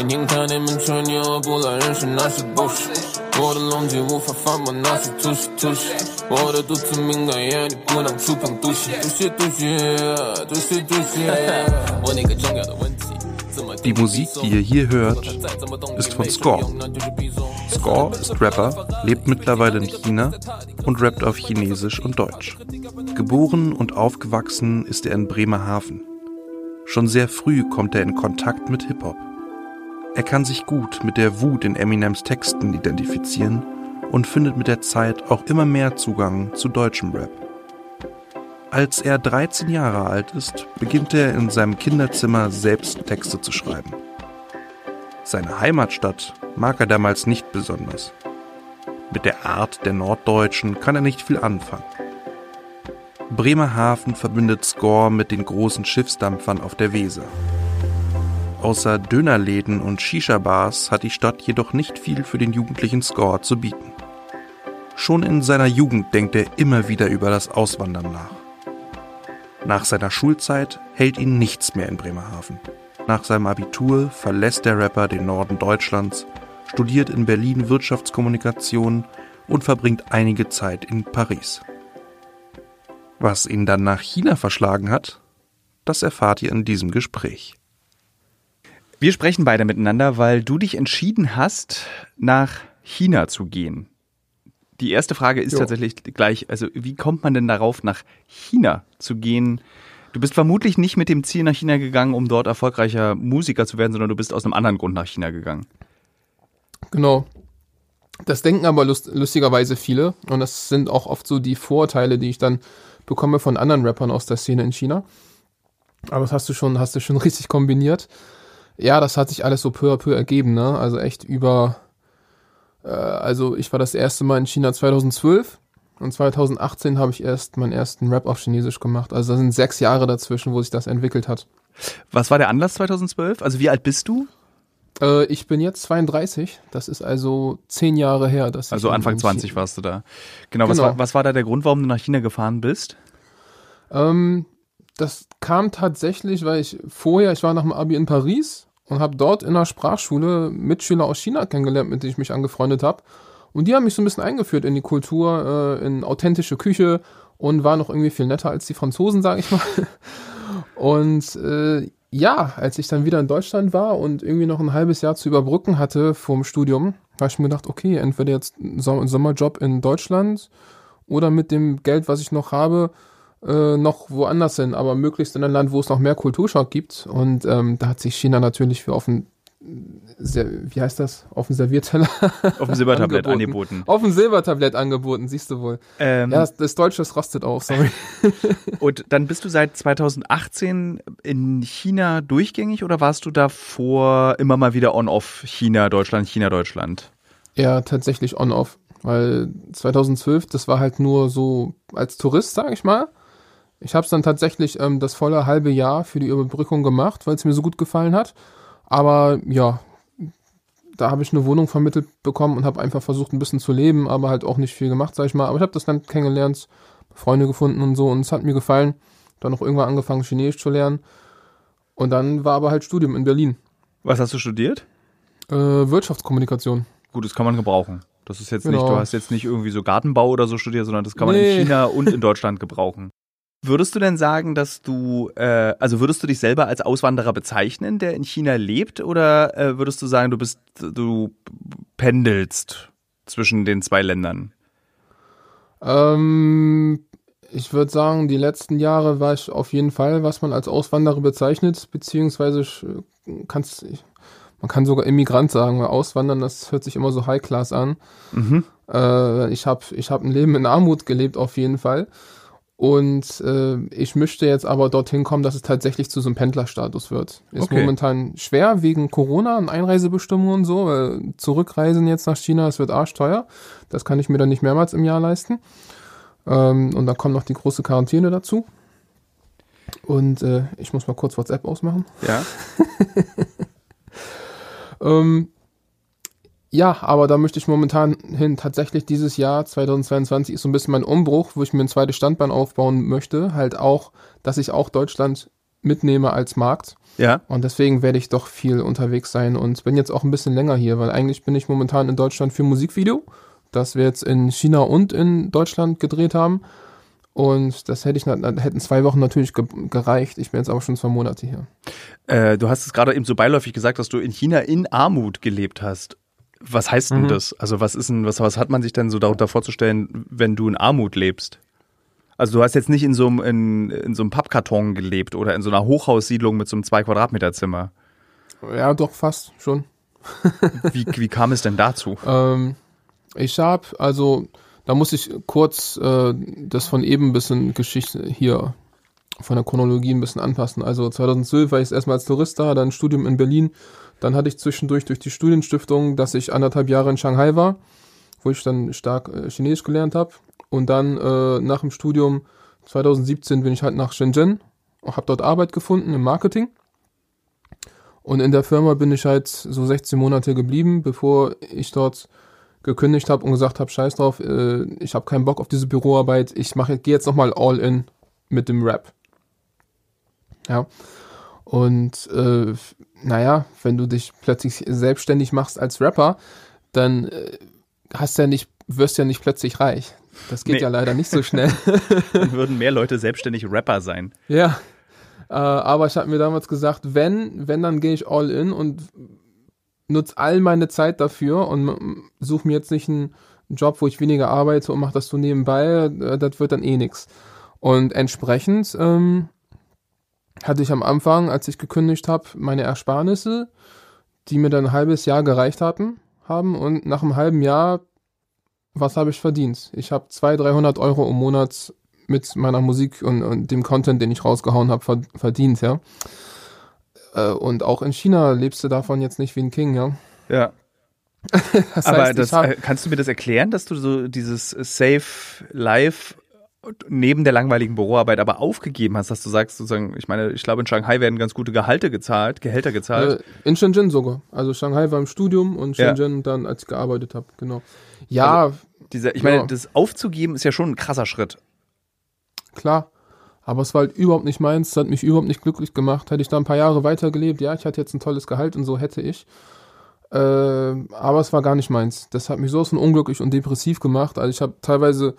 眼睛看你们吹牛，不来人生那是 bullshit。我的龙脊无法反驳，那是突袭突袭。我的肚子敏感，眼里不能触碰毒血，毒血毒血，毒血毒血。问你个重要的问题。 Die Musik, die ihr hier hört, ist von Score. Score ist Rapper, lebt mittlerweile in China und rappt auf Chinesisch und Deutsch. Geboren und aufgewachsen ist er in Bremerhaven. Schon sehr früh kommt er in Kontakt mit Hip-Hop. Er kann sich gut mit der Wut in Eminems Texten identifizieren und findet mit der Zeit auch immer mehr Zugang zu deutschem Rap. Als er 13 Jahre alt ist, beginnt er in seinem Kinderzimmer selbst Texte zu schreiben. Seine Heimatstadt mag er damals nicht besonders. Mit der Art der Norddeutschen kann er nicht viel anfangen. Bremerhaven verbindet Score mit den großen Schiffsdampfern auf der Weser. Außer Dönerläden und Shisha-Bars hat die Stadt jedoch nicht viel für den jugendlichen Score zu bieten. Schon in seiner Jugend denkt er immer wieder über das Auswandern nach. Nach seiner Schulzeit hält ihn nichts mehr in Bremerhaven. Nach seinem Abitur verlässt der Rapper den Norden Deutschlands, studiert in Berlin Wirtschaftskommunikation und verbringt einige Zeit in Paris. Was ihn dann nach China verschlagen hat, das erfahrt ihr in diesem Gespräch. Wir sprechen beide miteinander, weil du dich entschieden hast, nach China zu gehen. Die erste Frage ist Jo. tatsächlich gleich, also wie kommt man denn darauf, nach China zu gehen? Du bist vermutlich nicht mit dem Ziel nach China gegangen, um dort erfolgreicher Musiker zu werden, sondern du bist aus einem anderen Grund nach China gegangen. Genau. Das denken aber lust lustigerweise viele. Und das sind auch oft so die Vorurteile, die ich dann bekomme von anderen Rappern aus der Szene in China. Aber das hast du schon, hast du schon richtig kombiniert. Ja, das hat sich alles so peu à peu ergeben, ne? Also echt über, äh, also ich war das erste Mal in China 2012 und 2018 habe ich erst meinen ersten Rap auf Chinesisch gemacht. Also da sind sechs Jahre dazwischen, wo sich das entwickelt hat. Was war der Anlass 2012? Also wie alt bist du? Äh, ich bin jetzt 32, das ist also zehn Jahre her. Dass ich Also Anfang in 20 warst du da. Genau, Was, Genau. war, was war da der Grund, warum du nach China gefahren bist? Ähm, das kam tatsächlich, weil ich vorher, ich war nach dem Abi in Paris und habe dort in der Sprachschule Mitschüler aus China kennengelernt, mit denen ich mich angefreundet habe. Und die haben mich so ein bisschen eingeführt in die Kultur, äh, in authentische Küche und waren noch irgendwie viel netter als die Franzosen, sage ich mal. Und äh, ja, als ich dann wieder in Deutschland war und irgendwie noch ein halbes Jahr zu überbrücken hatte vorm Studium, habe ich mir gedacht, okay, entweder jetzt Sommerjob in Deutschland oder mit dem Geld, was ich noch habe, äh, noch woanders hin, aber möglichst in ein Land, wo es noch mehr Kulturschock gibt. Und ähm, da hat sich China natürlich für sehr, wie heißt das, auf Servierteller, Auf dem Silbertablett Angeboten. angeboten. auf Silbertablett angeboten, siehst du wohl. Ähm, Ja, das, das Deutsche das rostet auf, sorry. Und dann bist du seit 2018 in China durchgängig oder warst du davor immer mal wieder on-off China, Deutschland, China, Deutschland? Ja, tatsächlich on-off. Weil 2012, das war halt nur so als Tourist, sag ich mal. Ich habe es dann tatsächlich ähm, das volle halbe Jahr für die Überbrückung gemacht, weil es mir so gut gefallen hat. Aber ja, da habe ich eine Wohnung vermittelt bekommen und habe einfach versucht, ein bisschen zu leben, aber halt auch nicht viel gemacht, sag ich mal. Aber ich habe das Land kennengelernt, Freunde gefunden und so und es hat mir gefallen. Dann auch irgendwann angefangen, Chinesisch zu lernen. Und dann war aber halt Studium in Berlin. Was hast du studiert? Äh, Wirtschaftskommunikation. Gut, das kann man gebrauchen. Das ist jetzt Genau. nicht, du hast jetzt nicht irgendwie so Gartenbau oder so studiert, sondern das kann man Nee. in China und in Deutschland gebrauchen. Würdest du denn sagen, dass du, äh, also würdest du dich selber als Auswanderer bezeichnen, der in China lebt, oder äh, würdest du sagen, du bist, du pendelst zwischen den zwei Ländern? Ähm, ich würde sagen, die letzten Jahre war ich auf jeden Fall, was man als Auswanderer bezeichnet, beziehungsweise sch- kann's, ich- man kann sogar Immigrant sagen, weil Auswandern, das hört sich immer so High-Class an. Mhm. Äh, ich habe ich hab ein Leben in Armut gelebt, auf jeden Fall. Und äh, ich möchte jetzt aber dorthin kommen, dass es tatsächlich zu so einem Pendlerstatus wird. Ist Okay. momentan schwer wegen Corona und Einreisebestimmungen und so. Weil zurückreisen jetzt nach China, es wird arschteuer. Das kann ich mir dann nicht mehrmals im Jahr leisten. Ähm, und dann kommt noch die große Quarantäne dazu. Und äh, ich muss mal kurz WhatsApp ausmachen. Ja. Ähm, ja, aber da möchte ich momentan hin. Tatsächlich dieses Jahr 2022 ist so ein bisschen mein Umbruch, wo ich mir ein zweites Standbein aufbauen möchte. Halt auch, dass ich auch Deutschland mitnehme als Markt. Ja. Und deswegen werde ich doch viel unterwegs sein und bin jetzt auch ein bisschen länger hier, weil eigentlich bin ich momentan in Deutschland für Musikvideo, das wir jetzt in China und in Deutschland gedreht haben. Und das hätte ich, hätten zwei Wochen natürlich ge gereicht. Ich bin jetzt aber schon zwei Monate hier. Äh, du hast es gerade eben so beiläufig gesagt, dass du in China in Armut gelebt hast. Was heißt denn Mhm. das? Also was ist denn, was, was hat man sich denn so darunter vorzustellen, wenn du in Armut lebst? Also du hast jetzt nicht in so einem, in, in so einem Pappkarton gelebt oder in so einer Hochhaussiedlung mit so einem zwei Quadratmeter Zimmer. Ja, doch, fast schon. Wie, wie kam es denn dazu? Ähm, ich habe, also, da muss ich kurz äh, das von eben ein bisschen Geschichte hier von der Chronologie ein bisschen anpassen. Also 2012 war ich erstmal als Tourist da, dann Studium in Berlin. Dann hatte ich zwischendurch durch die Studienstiftung, dass ich anderthalb Jahre in Shanghai war, wo ich dann stark äh, Chinesisch gelernt habe. Und dann äh, nach dem Studium 2017 bin ich halt nach Shenzhen und habe dort Arbeit gefunden im Marketing. Und in der Firma bin ich halt so 16 Monate geblieben, bevor ich dort gekündigt habe und gesagt habe, scheiß drauf, äh, ich habe keinen Bock auf diese Büroarbeit, ich mache gehe jetzt nochmal all in mit dem Rap. Ja. Und äh, naja, wenn du dich plötzlich selbstständig machst als Rapper, dann äh, hast ja nicht, wirst ja nicht plötzlich reich. Das geht Nee. ja leider nicht so schnell. Dann würden mehr Leute selbstständig Rapper sein. Ja, äh, aber ich habe mir damals gesagt, wenn, wenn, dann gehe ich all in und nutze all meine Zeit dafür und suche mir jetzt nicht einen Job, wo ich weniger arbeite und mache das so nebenbei, äh, das wird dann eh nix. Und entsprechend ähm, hatte ich am Anfang, als ich gekündigt habe, meine Ersparnisse, die mir dann ein halbes Jahr gereicht hatten, haben und nach einem halben Jahr, was habe ich verdient? Ich habe 200, 300 Euro im Monat mit meiner Musik und, und dem Content, den ich rausgehauen habe, verdient, ja. Äh, Und auch in China lebst du davon jetzt nicht wie ein King, ja. Ja. Das Aber heißt, das, ich hab, äh, kannst du mir das erklären, dass du so dieses Safe Life neben der langweiligen Büroarbeit aber aufgegeben hast, dass du sagst, sozusagen, ich meine, ich glaube, in Shanghai werden ganz gute Gehalte gezahlt, Gehälter gezahlt. äh, in Shenzhen sogar. Also Shanghai war im Studium und Ja. Shenzhen dann, als ich gearbeitet habe, genau. Ja, Diese, ich ja. meine, das aufzugeben ist ja schon ein krasser Schritt. klar. Aber es war halt überhaupt nicht meins, es hat mich überhaupt nicht glücklich gemacht. Hätte ich da ein paar Jahre weitergelebt, ja, ich hatte jetzt ein tolles Gehalt und so hätte ich. Äh, aber es war gar nicht meins. Das hat mich so von unglücklich und depressiv gemacht. Also ich habe teilweise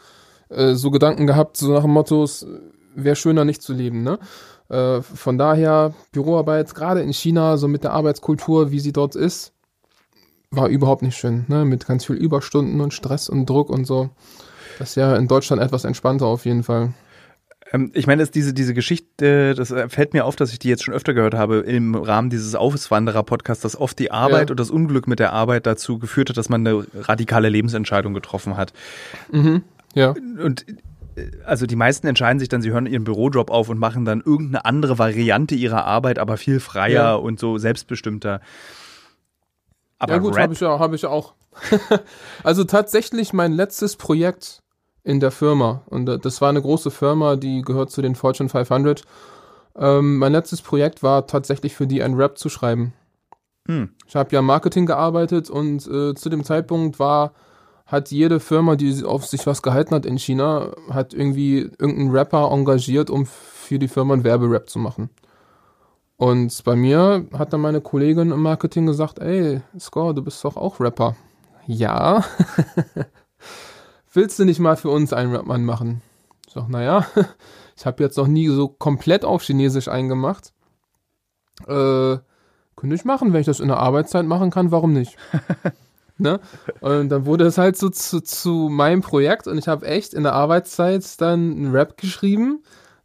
äh, so Gedanken gehabt, so nach dem Motto, es wäre schöner nicht zu leben, ne? Äh, von daher, Büroarbeit, gerade in China, so mit der Arbeitskultur, wie sie dort ist, war überhaupt nicht schön, ne? Mit ganz viel Überstunden und Stress und Druck und so. Das ist ja in Deutschland etwas entspannter auf jeden Fall. Ähm, ich meine, diese, diese Geschichte, das äh, fällt mir auf, dass ich die jetzt schon öfter gehört habe im Rahmen dieses Auswanderer-Podcasts, dass oft die Arbeit Ja. und das Unglück mit der Arbeit dazu geführt hat, dass man eine radikale Lebensentscheidung getroffen hat. Mhm. Ja. Und äh, also die meisten entscheiden sich dann, sie hören ihren Bürojob auf und machen dann irgendeine andere Variante ihrer Arbeit, aber viel freier Ja. und so selbstbestimmter. Aber ja gut, habe ich ja, habe ich auch. also tatsächlich mein letztes Projekt in der Firma und das war eine große Firma, die gehört zu den Fortune 500. Ähm, mein letztes Projekt war tatsächlich für die ein Rap zu schreiben. Hm. Ich habe ja im Marketing gearbeitet und äh, zu dem Zeitpunkt war hat jede Firma, die auf sich was gehalten hat in China, hat irgendwie irgendeinen Rapper engagiert, um für die Firma einen Werberap zu machen. Und bei mir hat dann meine Kollegin im Marketing gesagt, ey, Score, du bist doch auch Rapper. Ja. Willst du nicht mal für uns einen Rapmann machen? Ich sag, naja, ich habe jetzt noch nie so komplett auf Chinesisch eingemacht. Äh, könnte ich machen, wenn ich das in der Arbeitszeit machen kann, warum nicht? ne? Und dann wurde es halt so zu, zu meinem Projekt und ich habe echt in der Arbeitszeit dann einen Rap geschrieben.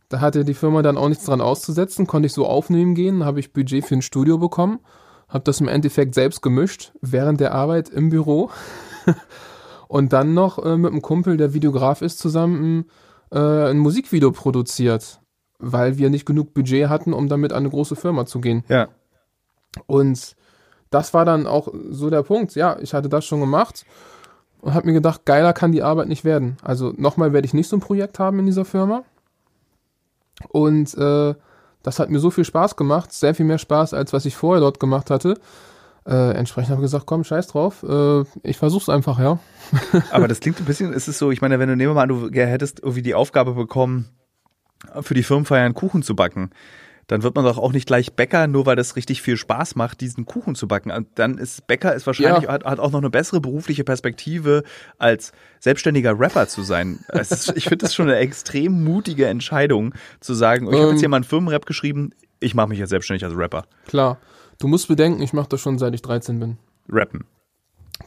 Da hatte die Firma dann auch nichts dran auszusetzen, konnte ich so aufnehmen gehen, habe ich Budget für ein Studio bekommen, habe das im Endeffekt selbst gemischt, während der Arbeit im Büro. und dann noch äh, mit einem Kumpel, der Videograf ist, zusammen äh, ein Musikvideo produziert, weil wir nicht genug Budget hatten, um damit an eine große Firma zu gehen. ja. Und das war dann auch so der Punkt. Ja, ich hatte das schon gemacht und habe mir gedacht, geiler kann die Arbeit nicht werden. Also nochmal werde ich nicht so ein Projekt haben in dieser Firma. Und äh, das hat mir so viel Spaß gemacht, sehr viel mehr Spaß, als was ich vorher dort gemacht hatte. Äh, entsprechend habe ich gesagt, komm, scheiß drauf, äh, ich versuch's einfach, ja. Aber das klingt ein bisschen, es ist so, ich meine, wenn du nehmen wir mal an, du hättest irgendwie die Aufgabe bekommen, für die Firmenfeier einen Kuchen zu backen, dann wird man doch auch nicht gleich Bäcker, nur weil das richtig viel Spaß macht, diesen Kuchen zu backen. Und dann ist Bäcker ist wahrscheinlich Ja. hat, hat auch noch eine bessere berufliche Perspektive als selbstständiger Rapper zu sein. Es ist, ich finde das schon eine extrem mutige Entscheidung zu sagen, ich habe Ähm. jetzt hier mal einen Firmenrap geschrieben, ich mache mich jetzt selbstständig als Rapper. Klar. Du musst bedenken, ich mache das schon seit ich 13 bin. Rappen.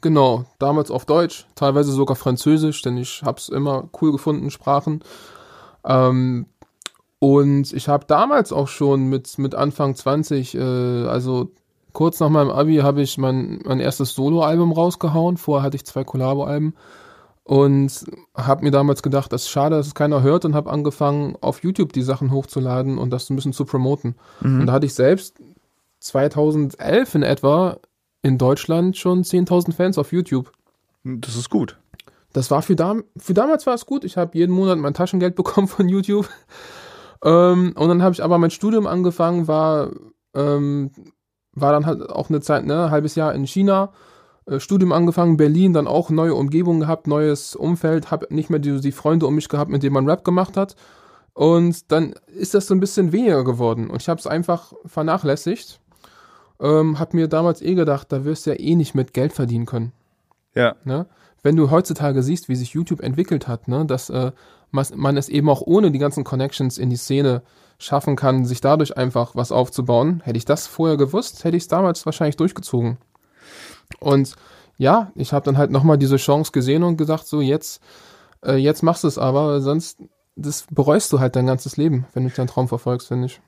Genau, damals auf Deutsch, teilweise sogar Französisch, denn ich hab's immer cool gefunden, Sprachen. Ähm, und ich habe damals auch schon mit, mit Anfang 20, äh, also kurz nach meinem Abi, habe ich mein, mein erstes Soloalbum rausgehauen. Vorher hatte ich zwei Collabo-Alben und habe mir damals gedacht, das ist schade, dass es keiner hört und habe angefangen, auf YouTube die Sachen hochzuladen und das ein bisschen zu promoten. Und da hatte ich selbst 2011 in etwa in Deutschland schon 10.000 Fans auf YouTube. Das ist gut. Das war für, dam für damals war es gut. Ich habe jeden Monat mein Taschengeld bekommen von YouTube. Ähm, und dann habe ich aber mein Studium angefangen, war, ähm, war dann halt auch eine Zeit, ne, ein halbes Jahr in China. Äh, Studium angefangen, Berlin, dann auch neue Umgebung gehabt, neues Umfeld, habe nicht mehr die, die Freunde um mich gehabt, mit denen man Rap gemacht hat. Und dann ist das so ein bisschen weniger geworden. Und ich habe es einfach vernachlässigt. Ähm, hab mir damals eh gedacht, da wirst du ja eh nicht mit Geld verdienen können. Ja. Ne? Wenn du heutzutage siehst, wie sich YouTube entwickelt hat, ne, dass äh, man es eben auch ohne die ganzen Connections in die Szene schaffen kann, sich dadurch einfach was aufzubauen. Hätte ich das vorher gewusst, hätte ich es damals wahrscheinlich durchgezogen. Und ja, ich habe dann halt nochmal diese Chance gesehen und gesagt, so jetzt, äh, jetzt machst du es aber, sonst das bereust du halt dein ganzes Leben, wenn du deinen Traum verfolgst, finde ich.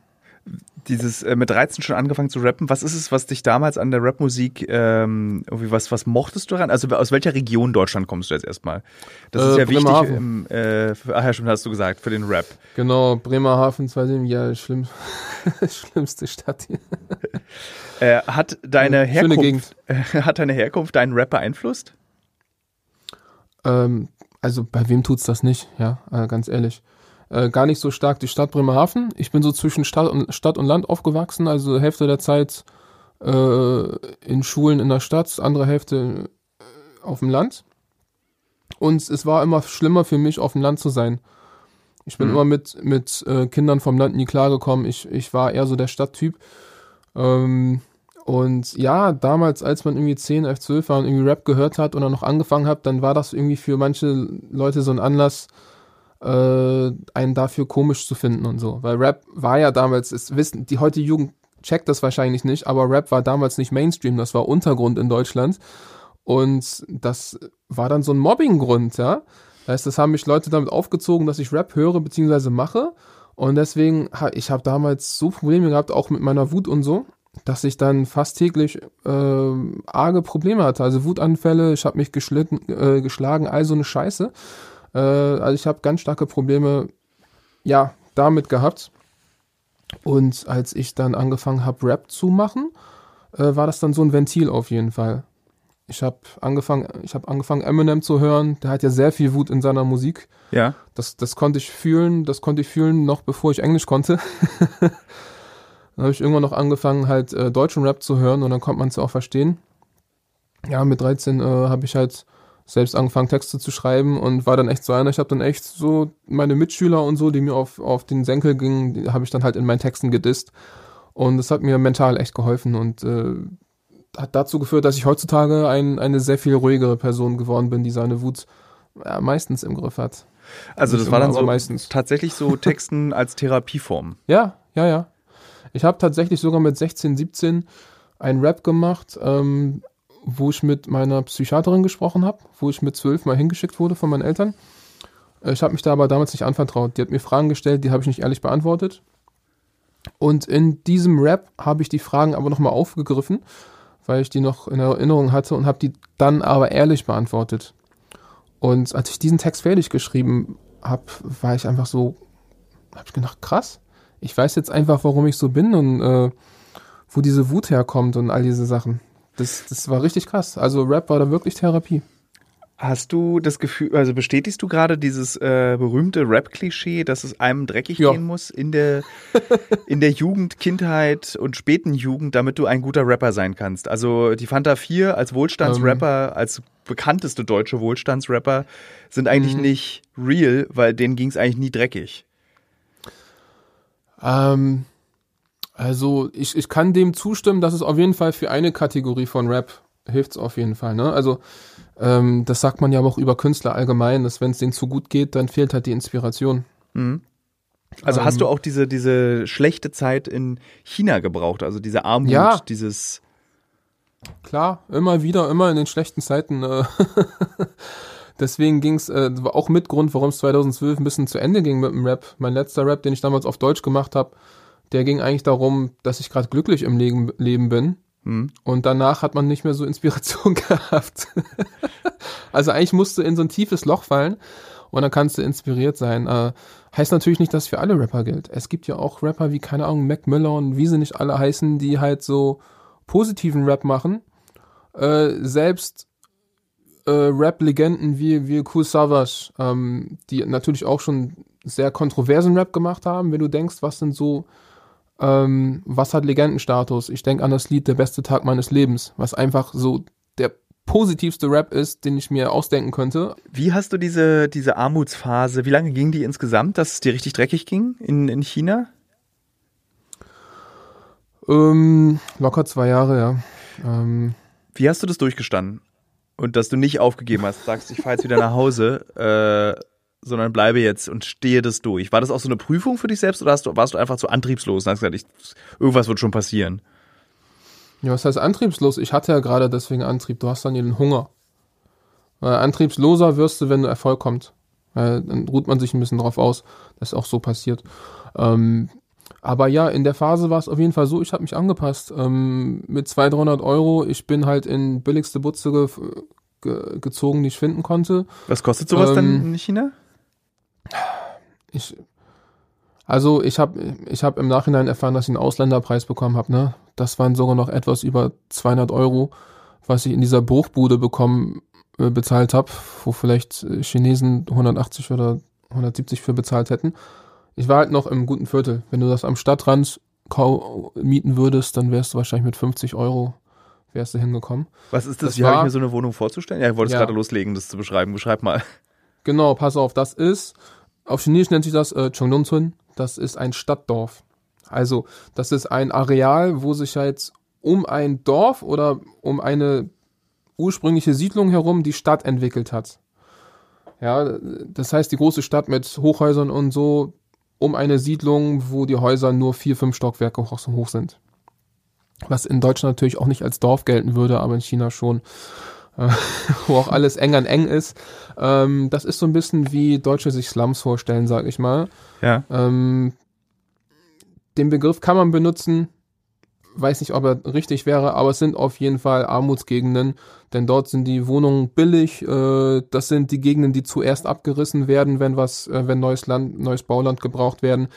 Dieses äh, mit 13 schon angefangen zu rappen, was ist es, was dich damals an der Rapmusik ähm, irgendwie was was mochtest du daran? Also aus welcher Region Deutschland kommst du jetzt erstmal? Das ist Äh, ja wichtig im, äh, für, ach ja, schon hast du gesagt, für den Rap. Genau, Bremerhaven, 2007, ja, schlimm, schlimmste Stadt hier. Äh, hat deine Herkunft äh, hat deine Herkunft deinen Rap beeinflusst? Ähm, also bei wem tut's das nicht, ja, äh, ganz ehrlich. Äh, gar nicht so stark die Stadt Bremerhaven. Ich bin so zwischen Stadt und, Stadt und Land aufgewachsen, also Hälfte der Zeit äh, in Schulen in der Stadt, andere Hälfte äh, auf dem Land. Und es war immer schlimmer für mich, auf dem Land zu sein. Ich bin Mhm. immer mit, mit äh, Kindern vom Land nie klargekommen. Ich, ich war eher so der Stadttyp. Ähm, und ja, damals, als man irgendwie 10, 11, 12 war und irgendwie Rap gehört hat und dann noch angefangen hat, dann war das irgendwie für manche Leute so ein Anlass, äh, einen dafür komisch zu finden und so. Weil Rap war ja damals, es wissen, die heutige Jugend checkt das wahrscheinlich nicht, aber Rap war damals nicht Mainstream, das war Untergrund in Deutschland. Und das war dann so ein Mobbinggrund, ja. Das heißt, das haben mich Leute damit aufgezogen, dass ich Rap höre bzw. mache. Und deswegen, ich habe damals so Probleme gehabt, auch mit meiner Wut und so, dass ich dann fast täglich äh, arge Probleme hatte. Also Wutanfälle, ich habe mich geschlitten, äh, geschlagen, all so eine Scheiße. Äh, also ich habe ganz starke Probleme, ja, damit gehabt. Und als ich dann angefangen habe, Rap zu machen, äh, war das dann so ein Ventil auf jeden Fall. Ich habe angefangen, ich habe angefangen Eminem zu hören. Der hat ja sehr viel Wut in seiner Musik. Ja. Das, das konnte ich fühlen, das konnte ich fühlen, noch bevor ich Englisch konnte. dann habe ich irgendwann noch angefangen, halt äh, deutschen Rap zu hören und dann konnte man es auch verstehen. Ja, mit 13 äh, habe ich halt selbst angefangen, Texte zu schreiben und war dann echt so einer. Ich habe dann echt so meine Mitschüler und so, die mir auf, auf den Senkel gingen, die habe ich dann halt in meinen Texten gedisst. Und das hat mir mental echt geholfen und äh, hat dazu geführt, dass ich heutzutage ein, eine sehr viel ruhigere Person geworden bin, die seine Wut ja, meistens im Griff hat. Also Nicht das war immer, dann so meistens. tatsächlich so Texten als Therapieform. Ja, ja, ja. Ich habe tatsächlich sogar mit 16, 17 einen Rap gemacht, ähm, wo ich mit meiner Psychiaterin gesprochen habe, wo ich mit 12 mal hingeschickt wurde von meinen Eltern. Äh, Ich habe mich da aber damals nicht anvertraut. Die hat mir Fragen gestellt, die habe ich nicht ehrlich beantwortet. Und in diesem Rap habe ich die Fragen aber nochmal aufgegriffen, weil ich die noch in Erinnerung hatte und habe die dann aber ehrlich beantwortet. Und als ich diesen Text fertig geschrieben habe, war ich einfach so, habe ich gedacht, krass. Ich weiß jetzt einfach, warum ich so bin und äh, wo diese Wut herkommt und all diese Sachen. Das, das war richtig krass. Also Rap war da wirklich Therapie. Hast du das Gefühl, also bestätigst du gerade dieses äh, berühmte Rap-Klischee, dass es einem dreckig Ja. gehen muss in der, in der Jugend, Kindheit und späten Jugend, damit du ein guter Rapper sein kannst? Also die Fanta 4 als Wohlstandsrapper, als bekannteste deutsche Wohlstandsrapper, sind eigentlich Mhm. nicht real, weil denen ging es eigentlich nie dreckig. Ähm, Also ich, ich kann dem zustimmen, dass es auf jeden Fall für eine Kategorie von Rap hilft es auf jeden Fall. Ne? Also ähm, das sagt man ja auch über Künstler allgemein, dass wenn es denen zu gut geht, dann fehlt halt die Inspiration. Mhm. Also Ähm, hast du auch diese, diese schlechte Zeit in China gebraucht, also diese Armut, Ja. dieses Klar, immer wieder, immer in den schlechten Zeiten. Äh, deswegen ging es äh, war auch mit Grund, warum es 2012 ein bisschen zu Ende ging mit dem Rap. Mein letzter Rap, den ich damals auf Deutsch gemacht habe, der ging eigentlich darum, dass ich gerade glücklich im Leben, Leben bin. Hm. Und danach hat man nicht mehr so Inspiration gehabt. also eigentlich musst du in so ein tiefes Loch fallen und dann kannst du inspiriert sein. Äh, heißt natürlich nicht, dass für alle Rapper gilt. Es gibt ja auch Rapper wie, keine Ahnung, Mac Miller und wie sie nicht alle heißen, die halt so positiven Rap machen. Äh, selbst äh, Rap-Legenden wie, wie Cool Savage, ähm, die natürlich auch schon sehr kontroversen Rap gemacht haben, wenn du denkst, was sind so, ähm, was hat Legendenstatus? Ich denke an das Lied Der beste Tag meines Lebens, was einfach so der positivste Rap ist, den ich mir ausdenken könnte. Wie hast du diese, diese Armutsphase, wie lange ging die insgesamt, dass es dir richtig dreckig ging in, in China? Ähm, locker zwei Jahre, ja. Ähm, Wie hast du das durchgestanden? Und dass du nicht aufgegeben hast, sagst, ich fahre jetzt wieder nach Hause, äh, sondern bleibe jetzt und stehe das durch. War das auch so eine Prüfung für dich selbst oder du, warst du einfach zu antriebslos und hast gesagt, ich, irgendwas wird schon passieren? Ja, was heißt antriebslos? Ich hatte ja gerade deswegen Antrieb. Du hast dann den Hunger. Weil antriebsloser wirst du, wenn du Erfolg kommt. Weil dann ruht man sich ein bisschen drauf aus. Das ist auch so passiert. Ähm, aber ja, in der Phase war es auf jeden Fall so, ich habe mich angepasst. Ähm, mit 200, 300 Euro, ich bin halt in billigste Butze ge ge gezogen, die ich finden konnte. Was kostet sowas Ähm, denn in China? Ich, also ich habe ich hab im Nachhinein erfahren, dass ich einen Ausländerpreis bekommen habe. Ne? Das waren sogar noch etwas über 200 Euro, was ich in dieser Bruchbude bekommen äh, bezahlt habe, wo vielleicht äh, Chinesen 180 oder 170 für bezahlt hätten. Ich war halt noch im guten Viertel. Wenn du das am Stadtrand mieten würdest, dann wärst du wahrscheinlich mit 50 Euro wärst du hingekommen. Was ist das? das Wie habe ich mir so eine Wohnung vorzustellen? Ja, ich wollte es Ja. gerade loslegen, das zu beschreiben. Beschreib mal. Genau, pass auf, das ist, auf Chinesisch nennt sich das äh, Chongdongchun, das ist ein Stadtdorf. Also, das ist ein Areal, wo sich halt um ein Dorf oder um eine ursprüngliche Siedlung herum die Stadt entwickelt hat. Ja, das heißt, die große Stadt mit Hochhäusern und so um eine Siedlung, wo die Häuser nur vier, fünf Stockwerke hoch sind. Was in Deutschland natürlich auch nicht als Dorf gelten würde, aber in China schon. Wo auch alles eng an eng ist. Ähm, das ist so ein bisschen wie Deutsche sich Slums vorstellen, sag ich mal. Ja. Ähm, den Begriff kann man benutzen, weiß nicht, ob er richtig wäre, aber es sind auf jeden Fall Armutsgegenden, denn dort sind die Wohnungen billig. Äh, das sind die Gegenden, die zuerst abgerissen werden, wenn was, äh, wenn neues Land, neues Bauland gebraucht werden.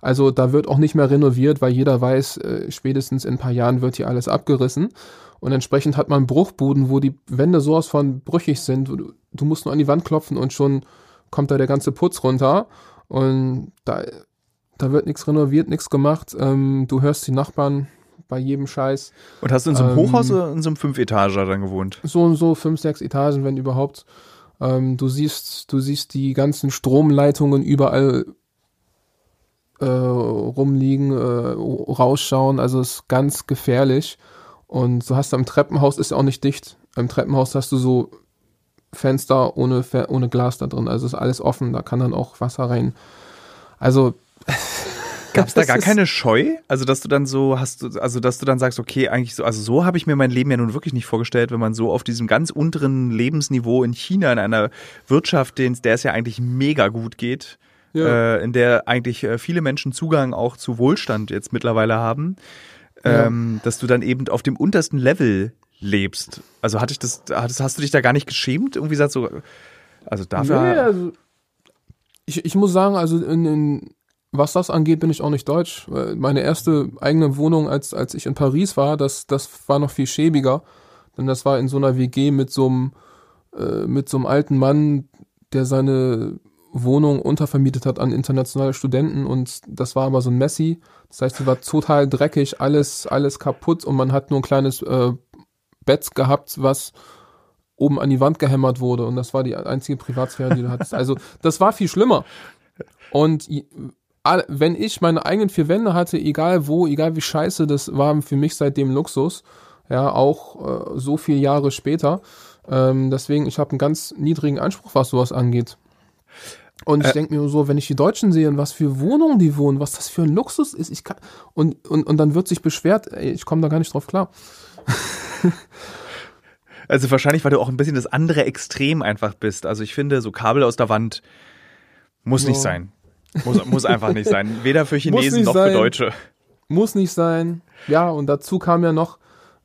Also da wird auch nicht mehr renoviert, weil jeder weiß, äh, spätestens in ein paar Jahren wird hier alles abgerissen. Und entsprechend hat man Bruchbuden, wo die Wände sowas von brüchig sind. Du, musst nur an die Wand klopfen und schon kommt da der ganze Putz runter. Und da, da wird nichts renoviert, nichts gemacht. Ähm, du hörst die Nachbarn bei jedem Scheiß. Und hast du in so einem Ähm, Hochhaus oder in so einem Fünfetager dann gewohnt? So und so, fünf, sechs Etagen, wenn überhaupt. Ähm, du siehst, du siehst die ganzen Stromleitungen überall äh, rumliegen, äh, rausschauen. Also es ist ganz gefährlich. Und du hast am Treppenhaus ist ja auch nicht dicht. Im Treppenhaus hast du so Fenster ohne, ohne Glas da drin. Also ist alles offen. Da kann dann auch Wasser rein. Also Gab es da gar keine Scheu? Also, dass du dann so hast, du- also dass du dann sagst, okay, eigentlich so, also so habe ich mir mein Leben ja nun wirklich nicht vorgestellt, wenn man so auf diesem ganz unteren Lebensniveau in China, in einer Wirtschaft, den, der es ja eigentlich mega gut geht, Ja. äh, in der eigentlich äh, viele Menschen Zugang auch zu Wohlstand jetzt mittlerweile haben, Ja. ähm, dass du dann eben auf dem untersten Level lebst. Also hatte ich das, hattest, hast du dich da gar nicht geschämt? Irgendwie sagst so, also dafür. Nee, also ich, ich muss sagen, also in, in, was das angeht, bin ich auch nicht deutsch. Weil Meine erste eigene Wohnung, als, als ich in Paris war, das, das war noch viel schäbiger. Denn das war in so einer WG mit so einem, äh, mit so einem alten Mann, der seine Wohnung untervermietet hat an internationale Studenten und das war aber so ein Messi. Das heißt, sie war total dreckig, alles, alles kaputt und man hat nur ein kleines äh, Bett gehabt, was oben an die Wand gehämmert wurde und das war die einzige Privatsphäre, die du hattest. Also das war viel schlimmer. Und wenn ich meine eigenen vier Wände hatte, egal wo, egal wie scheiße, das war für mich seitdem Luxus. Ja, auch äh, so viele Jahre später. Ähm, deswegen, ich habe einen ganz niedrigen Anspruch, was sowas angeht. Und ich Äh. denke mir so, wenn ich die Deutschen sehe und was für Wohnungen die wohnen, was das für ein Luxus ist, ich kann und und, und dann wird sich beschwert, ey, ich komme da gar nicht drauf klar. Also wahrscheinlich, weil du auch ein bisschen das andere Extrem einfach bist. Also ich finde, so Kabel aus der Wand muss Ja. nicht sein. Muss, muss einfach nicht sein. Weder für Chinesen noch sein. für Deutsche. Muss nicht sein. Ja, und dazu kam ja noch,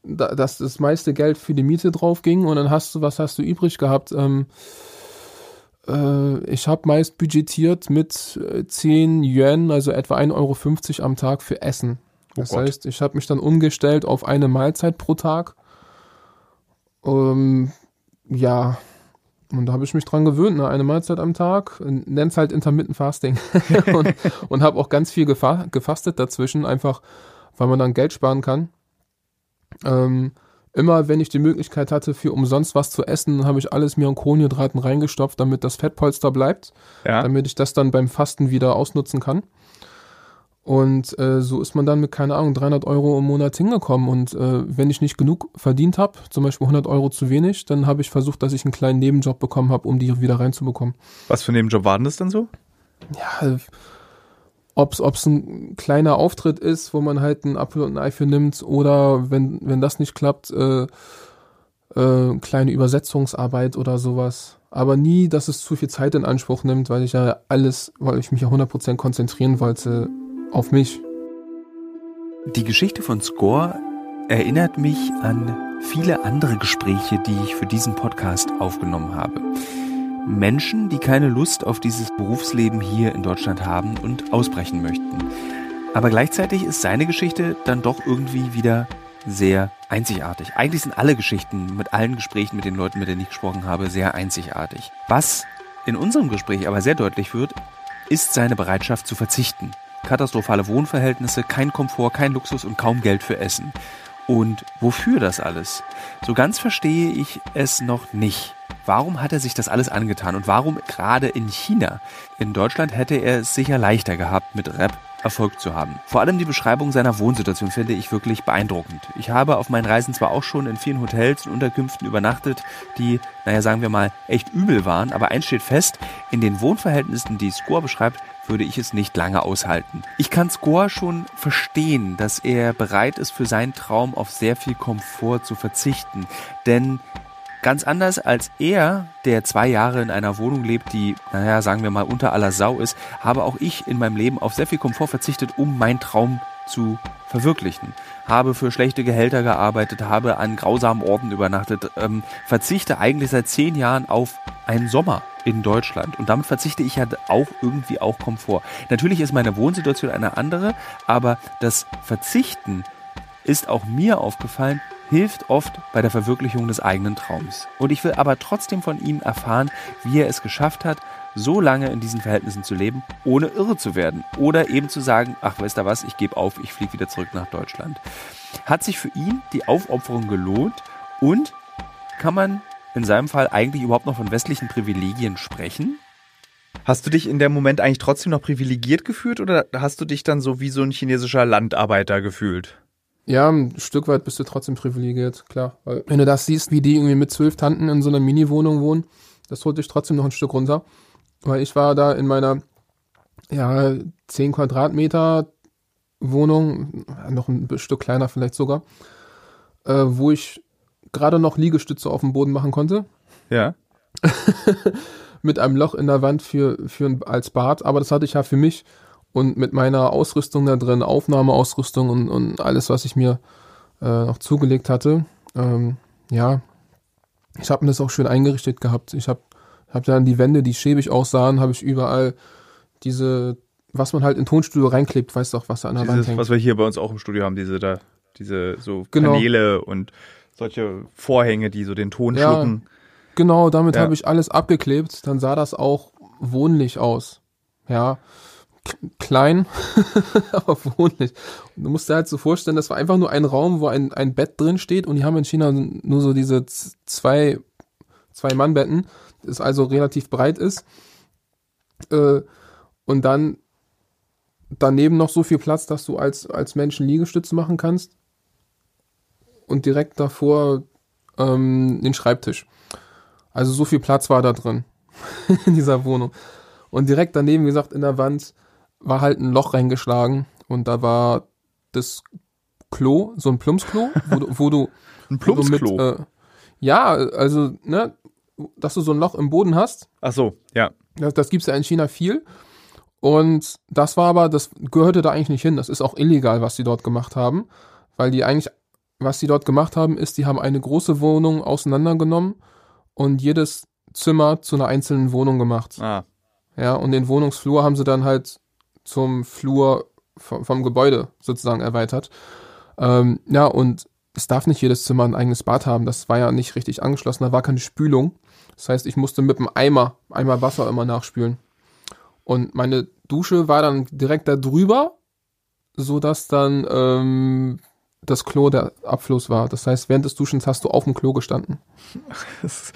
da, dass das meiste Geld für die Miete drauf ging und dann hast du, was hast du übrig gehabt? Ähm, äh, ich habe meist budgetiert mit äh, 10 Yuan, also etwa 1,50 Euro am Tag für Essen. Oh Das Gott. heißt, ich habe mich dann umgestellt auf eine Mahlzeit pro Tag. Ähm, ja, und da habe ich mich dran gewöhnt, ne? eine Mahlzeit am Tag, nenn's halt Intermittent Fasting und, und habe auch ganz viel gefa gefastet dazwischen, einfach weil man dann Geld sparen kann. Ähm, immer wenn ich die Möglichkeit hatte, für umsonst was zu essen, habe ich alles mir an Kohlenhydraten reingestopft, damit das Fettpolster bleibt, Ja. damit ich das dann beim Fasten wieder ausnutzen kann. Und äh, so ist man dann mit, keine Ahnung, 300 Euro im Monat hingekommen. Und äh, wenn ich nicht genug verdient habe, zum Beispiel 100 Euro zu wenig, dann habe ich versucht, dass ich einen kleinen Nebenjob bekommen habe, um die wieder reinzubekommen. Was für ein Nebenjob war denn das dann so? Ja, ob es ein kleiner Auftritt ist, wo man halt einen Apfel und ein Ei für nimmt, oder wenn, wenn das nicht klappt, äh, äh, kleine Übersetzungsarbeit oder sowas. Aber nie, dass es zu viel Zeit in Anspruch nimmt, weil ich ja alles, weil ich mich ja 100% konzentrieren wollte auf mich. Die Geschichte von Score erinnert mich an viele andere Gespräche, die ich für diesen Podcast aufgenommen habe. Menschen, die keine Lust auf dieses Berufsleben hier in Deutschland haben und ausbrechen möchten. Aber gleichzeitig ist seine Geschichte dann doch irgendwie wieder sehr einzigartig. Eigentlich sind alle Geschichten mit allen Gesprächen mit den Leuten, mit denen ich gesprochen habe, sehr einzigartig. Was in unserem Gespräch aber sehr deutlich wird, ist seine Bereitschaft zu verzichten. Katastrophale Wohnverhältnisse, kein Komfort, kein Luxus und kaum Geld für Essen. Und wofür das alles? So ganz verstehe ich es noch nicht. Warum hat er sich das alles angetan und warum gerade in China? In Deutschland hätte er es sicher leichter gehabt, mit Rap Erfolg zu haben. Vor allem die Beschreibung seiner Wohnsituation finde ich wirklich beeindruckend. Ich habe auf meinen Reisen zwar auch schon in vielen Hotels und Unterkünften übernachtet, die, naja, sagen wir mal, echt übel waren, aber eins steht fest, in den Wohnverhältnissen, die Score beschreibt, würde ich es nicht lange aushalten. Ich kann Score schon verstehen, dass er bereit ist, für seinen Traum auf sehr viel Komfort zu verzichten, denn Ganz anders als er, der zwei Jahre in einer Wohnung lebt, die, naja, sagen wir mal, unter aller Sau ist, habe auch ich in meinem Leben auf sehr viel Komfort verzichtet, um meinen Traum zu verwirklichen. Habe für schlechte Gehälter gearbeitet, habe an grausamen Orten übernachtet, ähm, verzichte eigentlich seit zehn Jahren auf einen Sommer in Deutschland. Und damit verzichte ich ja auch irgendwie auch Komfort. Natürlich ist meine Wohnsituation eine andere, aber das Verzichten ist auch mir aufgefallen, hilft oft bei der Verwirklichung des eigenen Traums. Und ich will aber trotzdem von ihm erfahren, wie er es geschafft hat, so lange in diesen Verhältnissen zu leben, ohne irre zu werden. Oder eben zu sagen, ach, weißt du was, ich gebe auf, ich fliege wieder zurück nach Deutschland. Hat sich für ihn die Aufopferung gelohnt und kann man in seinem Fall eigentlich überhaupt noch von westlichen Privilegien sprechen? Hast du dich in dem Moment eigentlich trotzdem noch privilegiert gefühlt oder hast du dich dann so wie so ein chinesischer Landarbeiter gefühlt? Ja, ein Stück weit bist du trotzdem privilegiert, klar. Weil wenn du das siehst, wie die irgendwie mit zwölf Tanten in so einer Mini-Wohnung wohnen, das holt dich trotzdem noch ein Stück runter. Weil ich war da in meiner, ja, 10 Quadratmeter Wohnung, noch ein Stück kleiner vielleicht sogar, äh, wo ich gerade noch Liegestütze auf dem Boden machen konnte. Ja. mit einem Loch in der Wand für, für ein, als Bad, aber das hatte ich ja für mich und mit meiner Ausrüstung da drin, Aufnahmeausrüstung und, und alles, was ich mir äh, noch zugelegt hatte. Ähm, ja, ich habe mir das auch schön eingerichtet gehabt. Ich habe hab dann die Wände, die schäbig aussahen, habe ich überall diese, was man halt in Tonstudio reinklebt, weißt du auch, was da an der Wand Dieses, hängt. was wir hier bei uns auch im Studio haben, diese da, diese so Genau. Paneele und solche Vorhänge, die so den Ton Ja. schlucken. Genau, damit Ja. habe ich alles abgeklebt. Dann sah das auch wohnlich aus. Ja, klein, aber wohnlich. Und du musst dir halt so vorstellen, das war einfach nur ein Raum, wo ein, ein Bett drin steht und die haben in China nur so diese zwei, zwei Mannbetten, das also relativ breit ist. Äh, und dann daneben noch so viel Platz, dass du als, als Mensch Liegestütze machen kannst. Und direkt davor ähm, den Schreibtisch. Also so viel Platz war da drin in dieser Wohnung. Und direkt daneben, wie gesagt, in der Wand war halt ein Loch reingeschlagen und da war das Klo, so ein Plumpsklo, wo du, wo du Ein Plumpsklo. Mit, äh, ja, also, ne, dass du so ein Loch im Boden hast. Ach so, ja. Das, das gibt's ja in China viel. Und das war aber, das gehörte da eigentlich nicht hin. Das ist auch illegal, was die dort gemacht haben. Weil die eigentlich, was die dort gemacht haben, ist, die haben eine große Wohnung auseinandergenommen und jedes Zimmer zu einer einzelnen Wohnung gemacht. Ah, Ja, und den Wohnungsflur haben sie dann halt zum Flur vom, vom Gebäude sozusagen erweitert. Ähm, ja, und es darf nicht jedes Zimmer ein eigenes Bad haben. Das war ja nicht richtig angeschlossen, da war keine Spülung. Das heißt, ich musste mit dem Eimer, Eimer Wasser immer nachspülen. Und meine Dusche war dann direkt da drüber, sodass dann ähm, das Klo der Abfluss war. Das heißt, während des Duschens hast du auf dem Klo gestanden. es,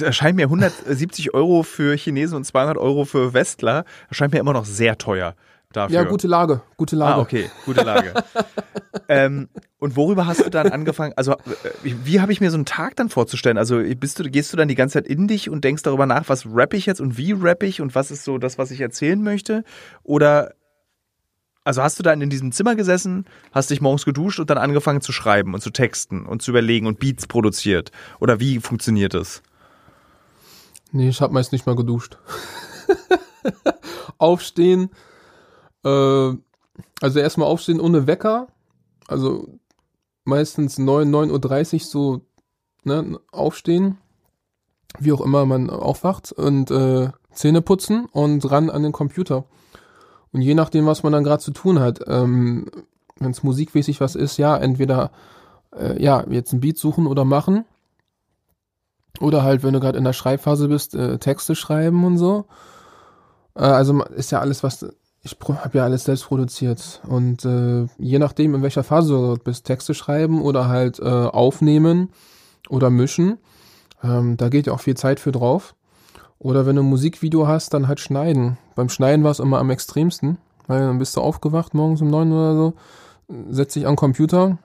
erscheint mir 170 Euro für Chinesen und 200 Euro für Westler. Erscheint mir immer noch sehr teuer dafür. Ja, gute Lage, gute Lage. Ah, okay, gute Lage. ähm, und worüber hast du dann angefangen? Also, äh, wie, wie habe ich mir so einen Tag dann vorzustellen? Also, bist du, gehst du dann die ganze Zeit in dich und denkst darüber nach, was rappe ich jetzt und wie rappe ich und was ist so das, was ich erzählen möchte? Oder, also hast du dann in diesem Zimmer gesessen, hast dich morgens geduscht und dann angefangen zu schreiben und zu texten und zu überlegen und Beats produziert? Oder wie funktioniert das? Nee, ich habe meist nicht mal geduscht. aufstehen, äh, also erstmal aufstehen ohne Wecker, also meistens 9, 9.30 Uhr so ne, aufstehen, wie auch immer man aufwacht und äh, Zähne putzen und ran an den Computer. Und je nachdem, was man dann gerade zu tun hat, ähm, wenn es musikmäßig was ist, ja, entweder äh, ja, jetzt ein Beat suchen oder machen. Oder halt, wenn du gerade in der Schreibphase bist, äh, Texte schreiben und so. Äh, also ist ja alles, was ich habe ja alles selbst produziert. Und äh, je nachdem, in welcher Phase du dort bist, Texte schreiben oder halt äh, aufnehmen oder mischen, ähm, da geht ja auch viel Zeit für drauf. Oder wenn du ein Musikvideo hast, dann halt schneiden. Beim Schneiden war es immer am extremsten, weil dann bist du aufgewacht morgens um 9 oder so, setzt dich an den Computer,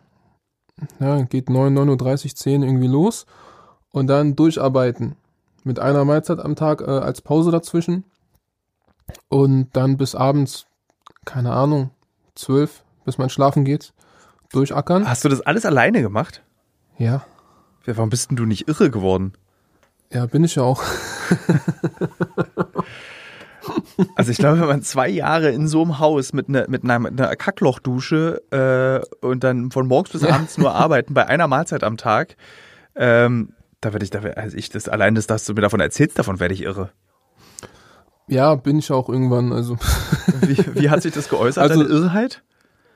ja, geht 9, 9.30 Uhr, 10 irgendwie los und dann durcharbeiten. Mit einer Mahlzeit am Tag äh, als Pause dazwischen und dann bis abends, keine Ahnung, 12, bis man schlafen geht, durchackern. Hast du das alles alleine gemacht? Ja, Ja, Warum bist denn du nicht irre geworden? Ja, bin ich ja auch. Also ich glaube, wenn man zwei Jahre in so einem Haus mit einer, mit einer, mit einer Kacklochdusche äh, und dann von morgens bis abends nur arbeiten bei einer Mahlzeit am Tag, ähm, da werde ich, da werd, also ich das allein das, dass du mir davon erzählst, davon werde ich irre. Ja, bin ich auch irgendwann. Also Wie, wie hat sich das geäußert, Also- Irrheit?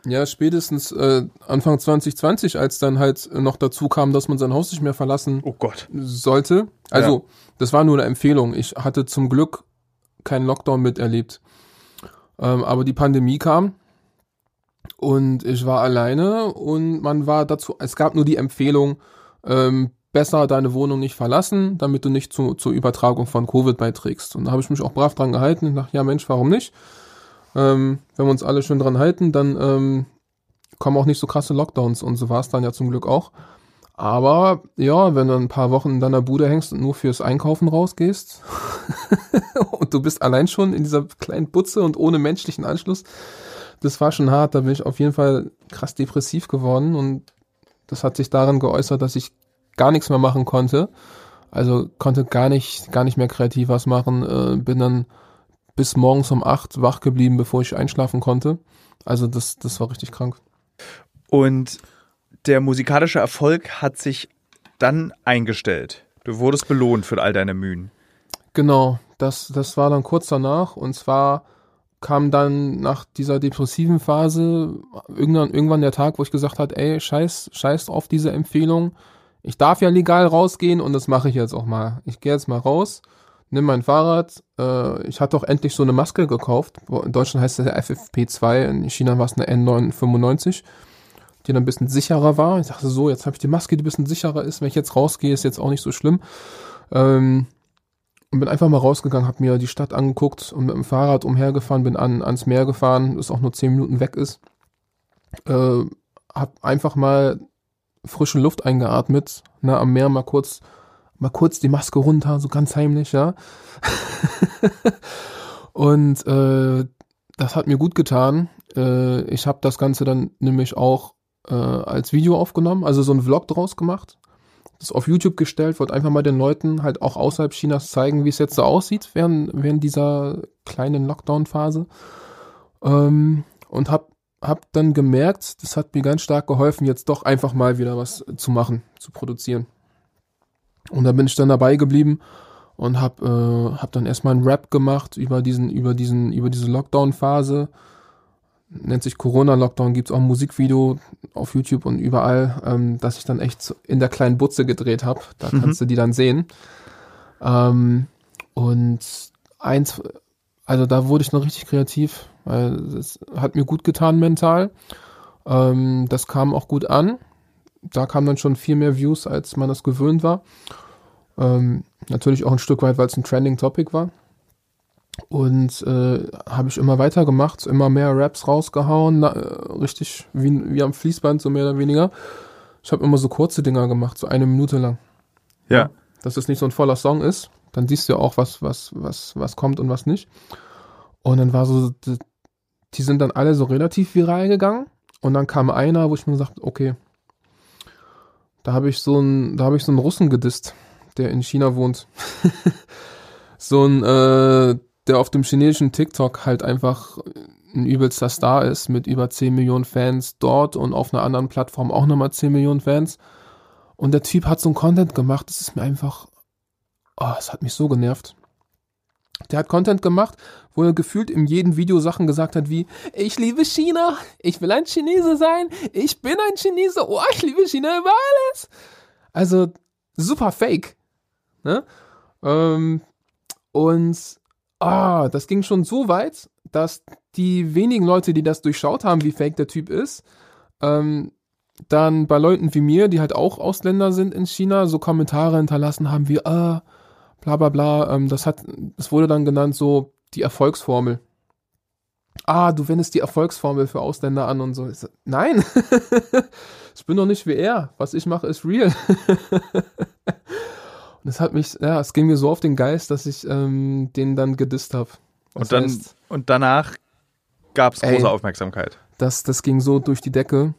Ja, spätestens äh, Anfang 2020, als dann halt noch dazu kam, dass man sein Haus nicht mehr verlassen Oh Gott. sollte. Also, das war nur eine Empfehlung. Ich hatte zum Glück keinen Lockdown miterlebt. Ähm, aber die Pandemie kam und ich war alleine und man war dazu, es gab nur die Empfehlung, ähm, besser deine Wohnung nicht verlassen, damit du nicht zu, zur Übertragung von Covid beiträgst. Und da habe ich mich auch brav dran gehalten. Ich dachte, ja Mensch, warum nicht? Ähm, wenn wir uns alle schön dran halten, dann ähm, kommen auch nicht so krasse Lockdowns und so war es dann ja zum Glück auch. Aber ja, wenn du ein paar Wochen in deiner Bude hängst und nur fürs Einkaufen rausgehst und du bist allein schon in dieser kleinen Butze und ohne menschlichen Anschluss, das war schon hart. Da bin ich auf jeden Fall krass depressiv geworden und das hat sich daran geäußert, dass ich gar nichts mehr machen konnte. Also konnte gar nicht, gar nicht mehr kreativ was machen. Äh, bin dann bis morgens um acht wach geblieben, bevor ich einschlafen konnte. Also das, das war richtig krank. Und der musikalische Erfolg hat sich dann eingestellt. Du wurdest belohnt für all deine Mühen. Genau, das, das war dann kurz danach und zwar kam dann nach dieser depressiven Phase irgendwann, irgendwann der Tag, wo ich gesagt habe, ey, scheiß, scheiß auf diese Empfehlung. Ich darf ja legal rausgehen und das mache ich jetzt auch mal. Ich gehe jetzt mal raus, nimm mein Fahrrad. Äh, ich hatte auch endlich so eine Maske gekauft. In Deutschland heißt das ja FFP2, in China war es eine N995, die dann ein bisschen sicherer war. Ich dachte so, jetzt habe ich die Maske, die ein bisschen sicherer ist. Wenn ich jetzt rausgehe, ist jetzt auch nicht so schlimm. Ähm, und bin einfach mal rausgegangen, habe mir die Stadt angeguckt und mit dem Fahrrad umhergefahren, bin an, ans Meer gefahren, das auch nur zehn Minuten weg ist. Äh, hab einfach mal frische Luft eingeatmet, ne, am Meer mal kurz, mal kurz die Maske runter, so ganz heimlich, ja. und äh, das hat mir gut getan. Äh, ich habe das Ganze dann nämlich auch äh, als Video aufgenommen, also so einen Vlog draus gemacht. Das auf YouTube gestellt, wollte einfach mal den Leuten halt auch außerhalb Chinas zeigen, wie es jetzt so aussieht während, während dieser kleinen Lockdown-Phase. Ähm, und hab, hab dann gemerkt, das hat mir ganz stark geholfen, jetzt doch einfach mal wieder was zu machen, zu produzieren. Und da bin ich dann dabei geblieben und hab, äh, hab dann erstmal einen Rap gemacht über diesen, über diesen, über diese Lockdown-Phase nennt sich Corona-Lockdown, gibt's auch ein Musikvideo auf YouTube und überall, ähm, dass ich dann echt in der kleinen Butze gedreht habe. Da mhm. kannst du die dann sehen. Ähm, und eins, also da wurde ich noch richtig kreativ, weil es hat mir gut getan mental. Ähm, das kam auch gut an. Da kamen dann schon viel mehr Views, als man das gewöhnt war. Ähm, natürlich auch ein Stück weit, weil es ein Trending Topic war. Und äh, habe ich immer weitergemacht, immer mehr Raps rausgehauen, na, äh, richtig wie, wie am Fließband, so mehr oder weniger. Ich habe immer so kurze Dinger gemacht, so eine Minute lang. Ja. Dass es nicht so ein voller Song ist. Dann siehst du ja auch, was, was, was, was kommt und was nicht. Und dann war so, die, die sind dann alle so relativ viral gegangen. Und dann kam einer, wo ich mir gesagt okay, da habe ich so einen, da habe ich so einen Russen gedisst, der in China wohnt. so ein, äh, der auf dem chinesischen TikTok halt einfach ein übelster Star ist mit über 10 Millionen Fans dort und auf einer anderen Plattform auch nochmal 10 Millionen Fans. Und der Typ hat so ein Content gemacht, das ist mir einfach, oh, es hat mich so genervt. Der hat Content gemacht, wo er gefühlt in jedem Video Sachen gesagt hat wie, ich liebe China, ich will ein Chinese sein, ich bin ein Chinese, oh, ich liebe China über alles. Also super fake. Ne? Ähm, und ah, das ging schon so weit, dass die wenigen Leute, die das durchschaut haben, wie fake der Typ ist, ähm, dann bei Leuten wie mir, die halt auch Ausländer sind in China, so Kommentare hinterlassen haben wie, ah, bla bla bla, ähm, das hat, es wurde dann genannt so die Erfolgsformel. Ah, du wendest die Erfolgsformel für Ausländer an und so. So, nein, ich bin doch nicht wie er. Was ich mache, ist real. Und es hat mich, ja, es ging mir so auf den Geist, dass ich ähm, den dann gedisst habe. Und dann heißt, und danach gab es große Aufmerksamkeit. Das, das ging so durch die Decke.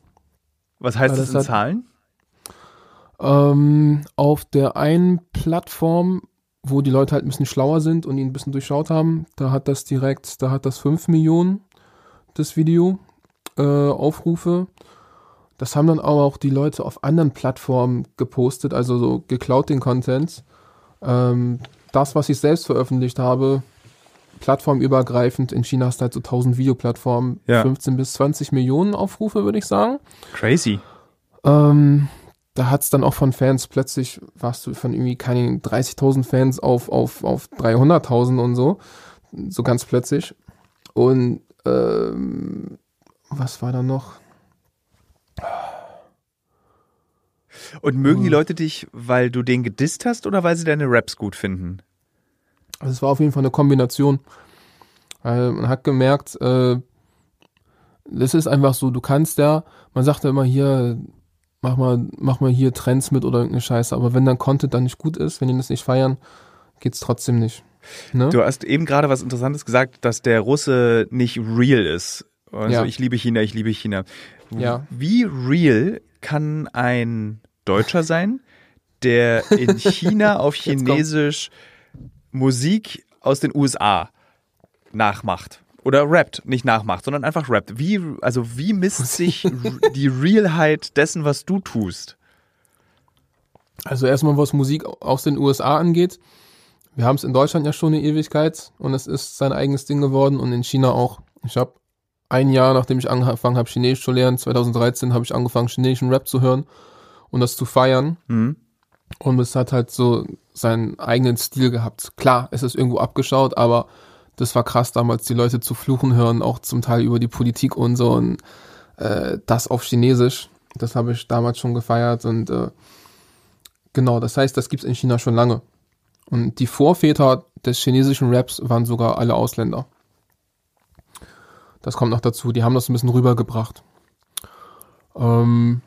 Was heißt das in hat, Zahlen? Ähm, auf der einen Plattform, wo die Leute halt ein bisschen schlauer sind und ihn ein bisschen durchschaut haben, da hat das direkt, da hat das 5 Millionen, das Video, äh, Aufrufe. Das haben dann aber auch die Leute auf anderen Plattformen gepostet, also so geklaut den Content. Ähm, das, was ich selbst veröffentlicht habe, plattformübergreifend, in China hast du halt so 1000 Videoplattformen, ja. 15 bis 20 Millionen Aufrufe, würde ich sagen. Crazy. Ähm, da hat es dann auch von Fans plötzlich, warst du von irgendwie keine 30.000 Fans auf, auf, auf 300.000 und so. So ganz plötzlich. Und ähm, was war da noch? Und mögen die Leute dich, weil du den gedisst hast oder weil sie deine Raps gut finden? Also es war auf jeden Fall eine Kombination. Weil man hat gemerkt, äh, das ist einfach so, du kannst ja, man sagt ja immer hier, mach mal, mach mal hier Trends mit oder irgendeine Scheiße, aber wenn dein Content dann nicht gut ist, wenn die das nicht feiern, geht's trotzdem nicht. Ne? Du hast eben gerade was Interessantes gesagt, dass der Russe nicht real ist. Also ja. ich liebe China, ich liebe China. Ja. Wie real kann ein Deutscher sein, der in China auf Chinesisch Musik aus den USA nachmacht? Oder rappt, nicht nachmacht, sondern einfach rappt. Wie, also wie misst sich die Realheit dessen, was du tust? Also erstmal, was Musik aus den USA angeht. Wir haben es in Deutschland ja schon eine Ewigkeit und es ist sein eigenes Ding geworden und in China auch. Ich habe ein Jahr, nachdem ich angefangen habe, Chinesisch zu lernen, 2013, habe ich angefangen, chinesischen Rap zu hören und das zu feiern. Mhm. Und es hat halt so seinen eigenen Stil gehabt. Klar, es ist irgendwo abgeschaut, aber das war krass damals, die Leute zu fluchen hören, auch zum Teil über die Politik und so und äh, das auf Chinesisch. Das habe ich damals schon gefeiert und äh, genau, das heißt, das gibt's in China schon lange. Und die Vorväter des chinesischen Raps waren sogar alle Ausländer. Das kommt noch dazu. Die haben das ein bisschen rübergebracht. Ähm,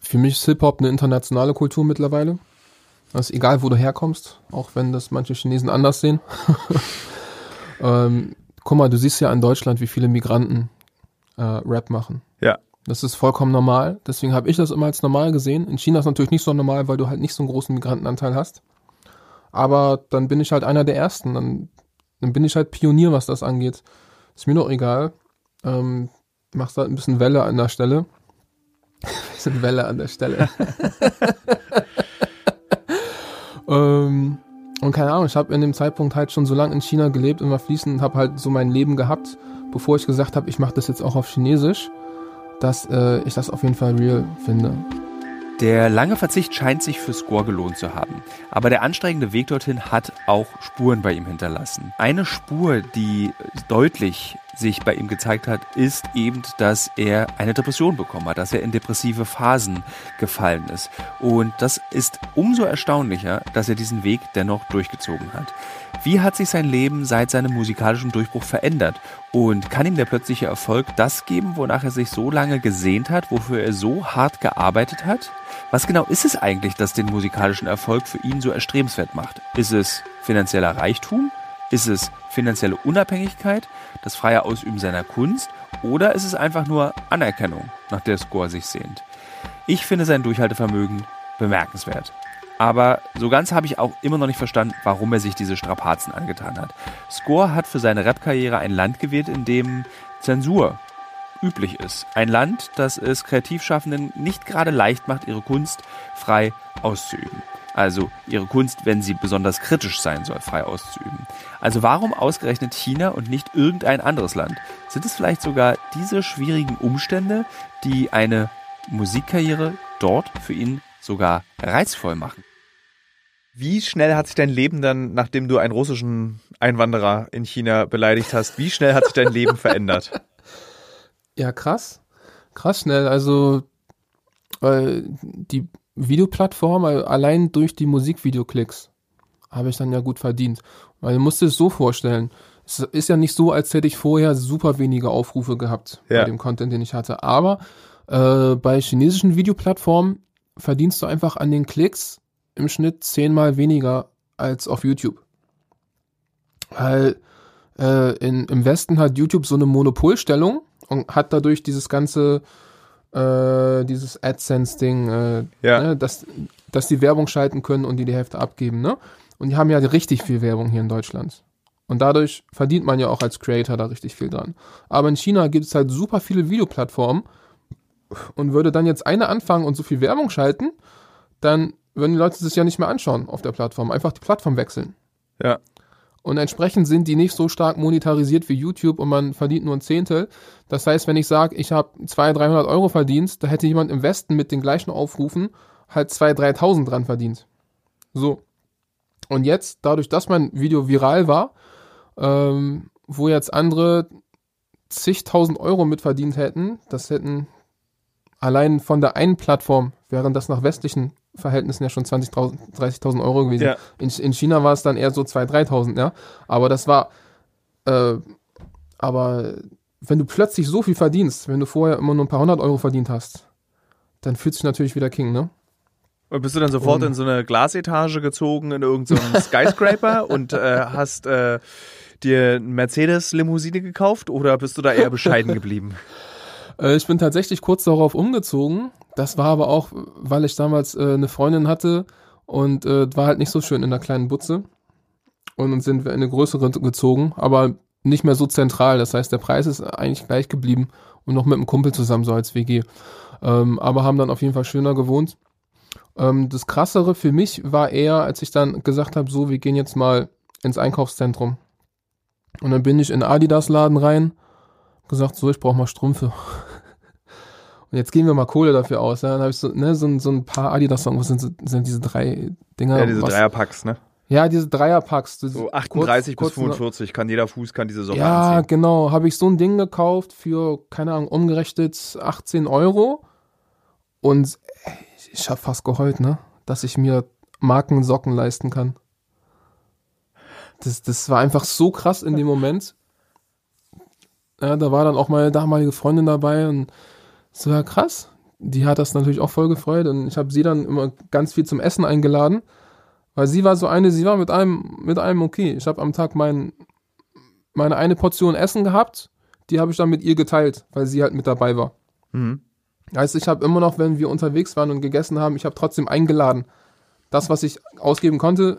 für mich ist Hip-Hop eine internationale Kultur mittlerweile. Das ist egal, wo du herkommst, auch wenn das manche Chinesen anders sehen. ähm, guck mal, du siehst ja in Deutschland, wie viele Migranten äh, Rap machen. Ja. Das ist vollkommen normal. Deswegen habe ich das immer als normal gesehen. In China ist natürlich nicht so normal, weil du halt nicht so einen großen Migrantenanteil hast. Aber dann bin ich halt einer der Ersten. Dann, dann bin ich halt Pionier, was das angeht. Ist mir doch egal. Ähm, machst halt ein bisschen Welle an der Stelle. ein bisschen Welle an der Stelle. ähm, und keine Ahnung, ich habe in dem Zeitpunkt halt schon so lange in China gelebt, immer fließend und habe halt so mein Leben gehabt, bevor ich gesagt habe, ich mache das jetzt auch auf Chinesisch, dass äh, ich das auf jeden Fall real finde. Der lange Verzicht scheint sich für Score gelohnt zu haben. Aber der anstrengende Weg dorthin hat auch Spuren bei ihm hinterlassen. Eine Spur, die deutlich sich bei ihm gezeigt hat, ist eben, dass er eine Depression bekommen hat, dass er in depressive Phasen gefallen ist. Und das ist umso erstaunlicher, dass er diesen Weg dennoch durchgezogen hat. Wie hat sich sein Leben seit seinem musikalischen Durchbruch verändert? Und kann ihm der plötzliche Erfolg das geben, wonach er sich so lange gesehnt hat, wofür er so hart gearbeitet hat? Was genau ist es eigentlich, das den musikalischen Erfolg für ihn so erstrebenswert macht? Ist es finanzieller Reichtum? Ist es finanzielle Unabhängigkeit, das freie Ausüben seiner Kunst oder ist es einfach nur Anerkennung, nach der Score sich sehnt? Ich finde sein Durchhaltevermögen bemerkenswert. Aber so ganz habe ich auch immer noch nicht verstanden, warum er sich diese Strapazen angetan hat. Score hat für seine Rap-Karriere ein Land gewählt, in dem Zensur üblich ist. Ein Land, das es Kreativschaffenden nicht gerade leicht macht, ihre Kunst frei auszuüben also ihre Kunst, wenn sie besonders kritisch sein soll, frei auszuüben. Also warum ausgerechnet China und nicht irgendein anderes Land? Sind es vielleicht sogar diese schwierigen Umstände, die eine Musikkarriere dort für ihn sogar reizvoll machen? Wie schnell hat sich dein Leben dann, nachdem du einen russischen Einwanderer in China beleidigt hast, wie schnell hat sich dein Leben verändert? Ja, krass. Krass schnell. Also, weil die Videoplattform, allein durch die Musikvideoklicks habe ich dann ja gut verdient. Weil du musst es so vorstellen. Es ist ja nicht so, als hätte ich vorher super wenige Aufrufe gehabt ja. bei dem Content, den ich hatte. Aber äh, bei chinesischen Videoplattformen verdienst du einfach an den Klicks im Schnitt zehnmal weniger als auf YouTube. Weil äh, in, im Westen hat YouTube so eine Monopolstellung und hat dadurch dieses ganze äh, dieses AdSense-Ding, äh, ja. ne, dass, dass die Werbung schalten können und die die Hälfte abgeben, ne? Und die haben ja richtig viel Werbung hier in Deutschland. Und dadurch verdient man ja auch als Creator da richtig viel dran. Aber in China gibt es halt super viele Videoplattformen und würde dann jetzt eine anfangen und so viel Werbung schalten, dann würden die Leute sich ja nicht mehr anschauen auf der Plattform. Einfach die Plattform wechseln. Ja. Und entsprechend sind die nicht so stark monetarisiert wie YouTube und man verdient nur ein Zehntel. Das heißt, wenn ich sage, ich habe 200, 300 Euro verdient, da hätte jemand im Westen mit den gleichen Aufrufen halt 2.000, 3.000 dran verdient. So. Und jetzt, dadurch, dass mein Video viral war, ähm, wo jetzt andere zigtausend Euro mitverdient hätten, das hätten allein von der einen Plattform, während das nach westlichen Verhältnissen ja schon 20.000, 30.000 Euro gewesen. Ja. In, in China war es dann eher so 2.000, 3.000, ja. Aber das war, äh, aber wenn du plötzlich so viel verdienst, wenn du vorher immer nur ein paar hundert Euro verdient hast, dann fühlt sich natürlich wieder King, ne? Und bist du dann sofort um, in so eine Glasetage gezogen, in irgendeinen so Skyscraper und äh, hast äh, dir eine Mercedes-Limousine gekauft oder bist du da eher bescheiden geblieben? Äh, ich bin tatsächlich kurz darauf umgezogen. Das war aber auch, weil ich damals äh, eine Freundin hatte und äh, war halt nicht so schön in der kleinen Butze. Und dann sind wir in eine größere gezogen, aber nicht mehr so zentral. Das heißt, der Preis ist eigentlich gleich geblieben und noch mit einem Kumpel zusammen so als WG. Ähm, aber haben dann auf jeden Fall schöner gewohnt. Ähm, das Krassere für mich war eher, als ich dann gesagt habe, so, wir gehen jetzt mal ins Einkaufszentrum. Und dann bin ich in Adidas-Laden rein, gesagt, so, ich brauche mal Strümpfe. Und jetzt geben wir mal Kohle dafür aus. Ja? Dann habe ich so, ne, so, so ein paar Adidas-Songs, was sind, sind diese drei Dinger? Ja, diese Dreierpacks, ne? Ja, diese Dreierpacks. So 38 kurz, bis 45 kann jeder Fuß kann diese Socke ja, anziehen. Ja, genau. Habe ich so ein Ding gekauft für, keine Ahnung, umgerechnet 18 Euro. Und ich habe fast geheult, ne? Dass ich mir Markensocken leisten kann. das, das war einfach so krass in dem Moment. Ja, da war dann auch meine damalige Freundin dabei und so, ja krass. Die hat das natürlich auch voll gefreut und ich habe sie dann immer ganz viel zum Essen eingeladen, weil sie war so eine, sie war mit allem, mit allem okay. Ich habe am Tag mein, meine eine Portion Essen gehabt, die habe ich dann mit ihr geteilt, weil sie halt mit dabei war. Mhm. Heißt, ich habe immer noch, wenn wir unterwegs waren und gegessen haben, ich habe trotzdem eingeladen. Das, was ich ausgeben konnte,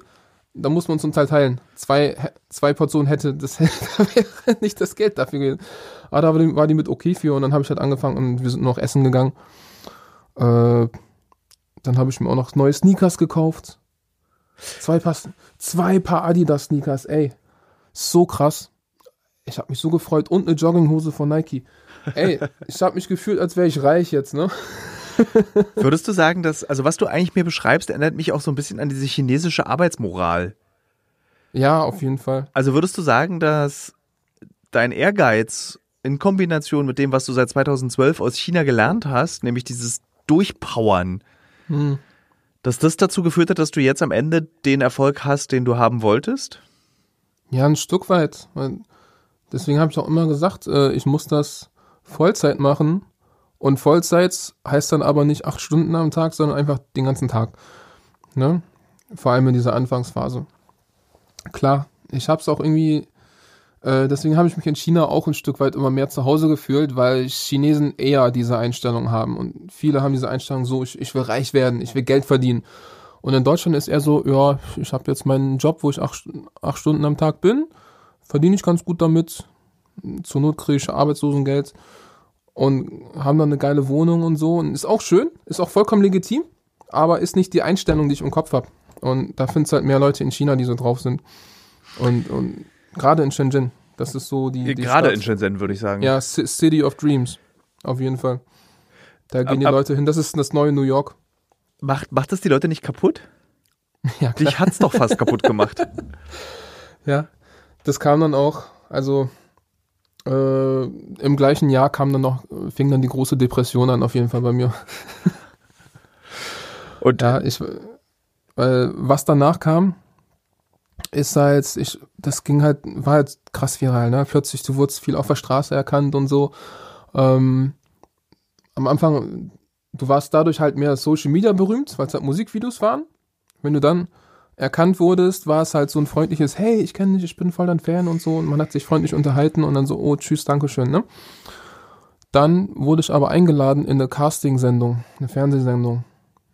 da muss man uns zum Teil teilen. Zwei, zwei Portionen hätte, das wäre nicht das Geld dafür gewesen. Aber da war die, war die mit okay für und dann habe ich halt angefangen und wir sind noch essen gegangen. Äh, dann habe ich mir auch noch neue Sneakers gekauft. Zwei Paar, zwei Paar Adidas Sneakers, ey. So krass. Ich habe mich so gefreut und eine Jogginghose von Nike. Ey, ich habe mich gefühlt, als wäre ich reich jetzt, ne? Würdest du sagen, dass, also was du eigentlich mir beschreibst, erinnert mich auch so ein bisschen an diese chinesische Arbeitsmoral. Ja, auf jeden Fall. Also würdest du sagen, dass dein Ehrgeiz in Kombination mit dem, was du seit 2012 aus China gelernt hast, nämlich dieses Durchpowern, Hm. dass das dazu geführt hat, dass du jetzt am Ende den Erfolg hast, den du haben wolltest? Ja, ein Stück weit. Deswegen habe ich auch immer gesagt, äh, ich muss das Vollzeit machen. Und Vollzeit heißt dann aber nicht acht Stunden am Tag, sondern einfach den ganzen Tag. Ne? Vor allem in dieser Anfangsphase. Klar, ich habe es auch irgendwie, äh, deswegen habe ich mich in China auch ein Stück weit immer mehr zu Hause gefühlt, weil Chinesen eher diese Einstellung haben. Und viele haben diese Einstellung so, ich, ich will reich werden, ich will Geld verdienen. Und in Deutschland ist eher so, ja, ich habe jetzt meinen Job, wo ich acht, acht Stunden am Tag bin, verdiene ich ganz gut damit. Zur Not kriege ich Arbeitslosengeld und haben dann eine geile Wohnung und so. Und ist auch schön, ist auch vollkommen legitim, aber ist nicht die Einstellung, die ich im Kopf habe. Und da findest halt mehr Leute in China, die so drauf sind. Und, und gerade in Shenzhen, das ist so die, die Gerade Stadt. in Shenzhen, würde ich sagen. Ja, C City of Dreams. Auf jeden Fall. Da gehen die Ab- ab- Leute hin. Das ist das neue New York. Macht, macht das die Leute nicht kaputt? Ja, Dich hat's doch fast kaputt gemacht. Ja, das kam dann auch, also äh, im gleichen Jahr kam dann noch, fing dann die große Depression an, auf jeden Fall bei mir. Und Ja, ich, weil was danach kam, ist halt, ich, das ging halt, war halt krass viral, ne? Plötzlich, du wurdest viel auf der Straße erkannt und so. Ähm, am Anfang, du warst dadurch halt mehr Social Media berühmt, weil es halt Musikvideos waren. Wenn du dann erkannt wurdest, war es halt so ein freundliches, hey, ich kenne dich, ich bin voll dein Fan und so. Und man hat sich freundlich unterhalten und dann so, oh, tschüss, Dankeschön, ne? Dann wurde ich aber eingeladen in eine Casting-Sendung, eine Fernsehsendung.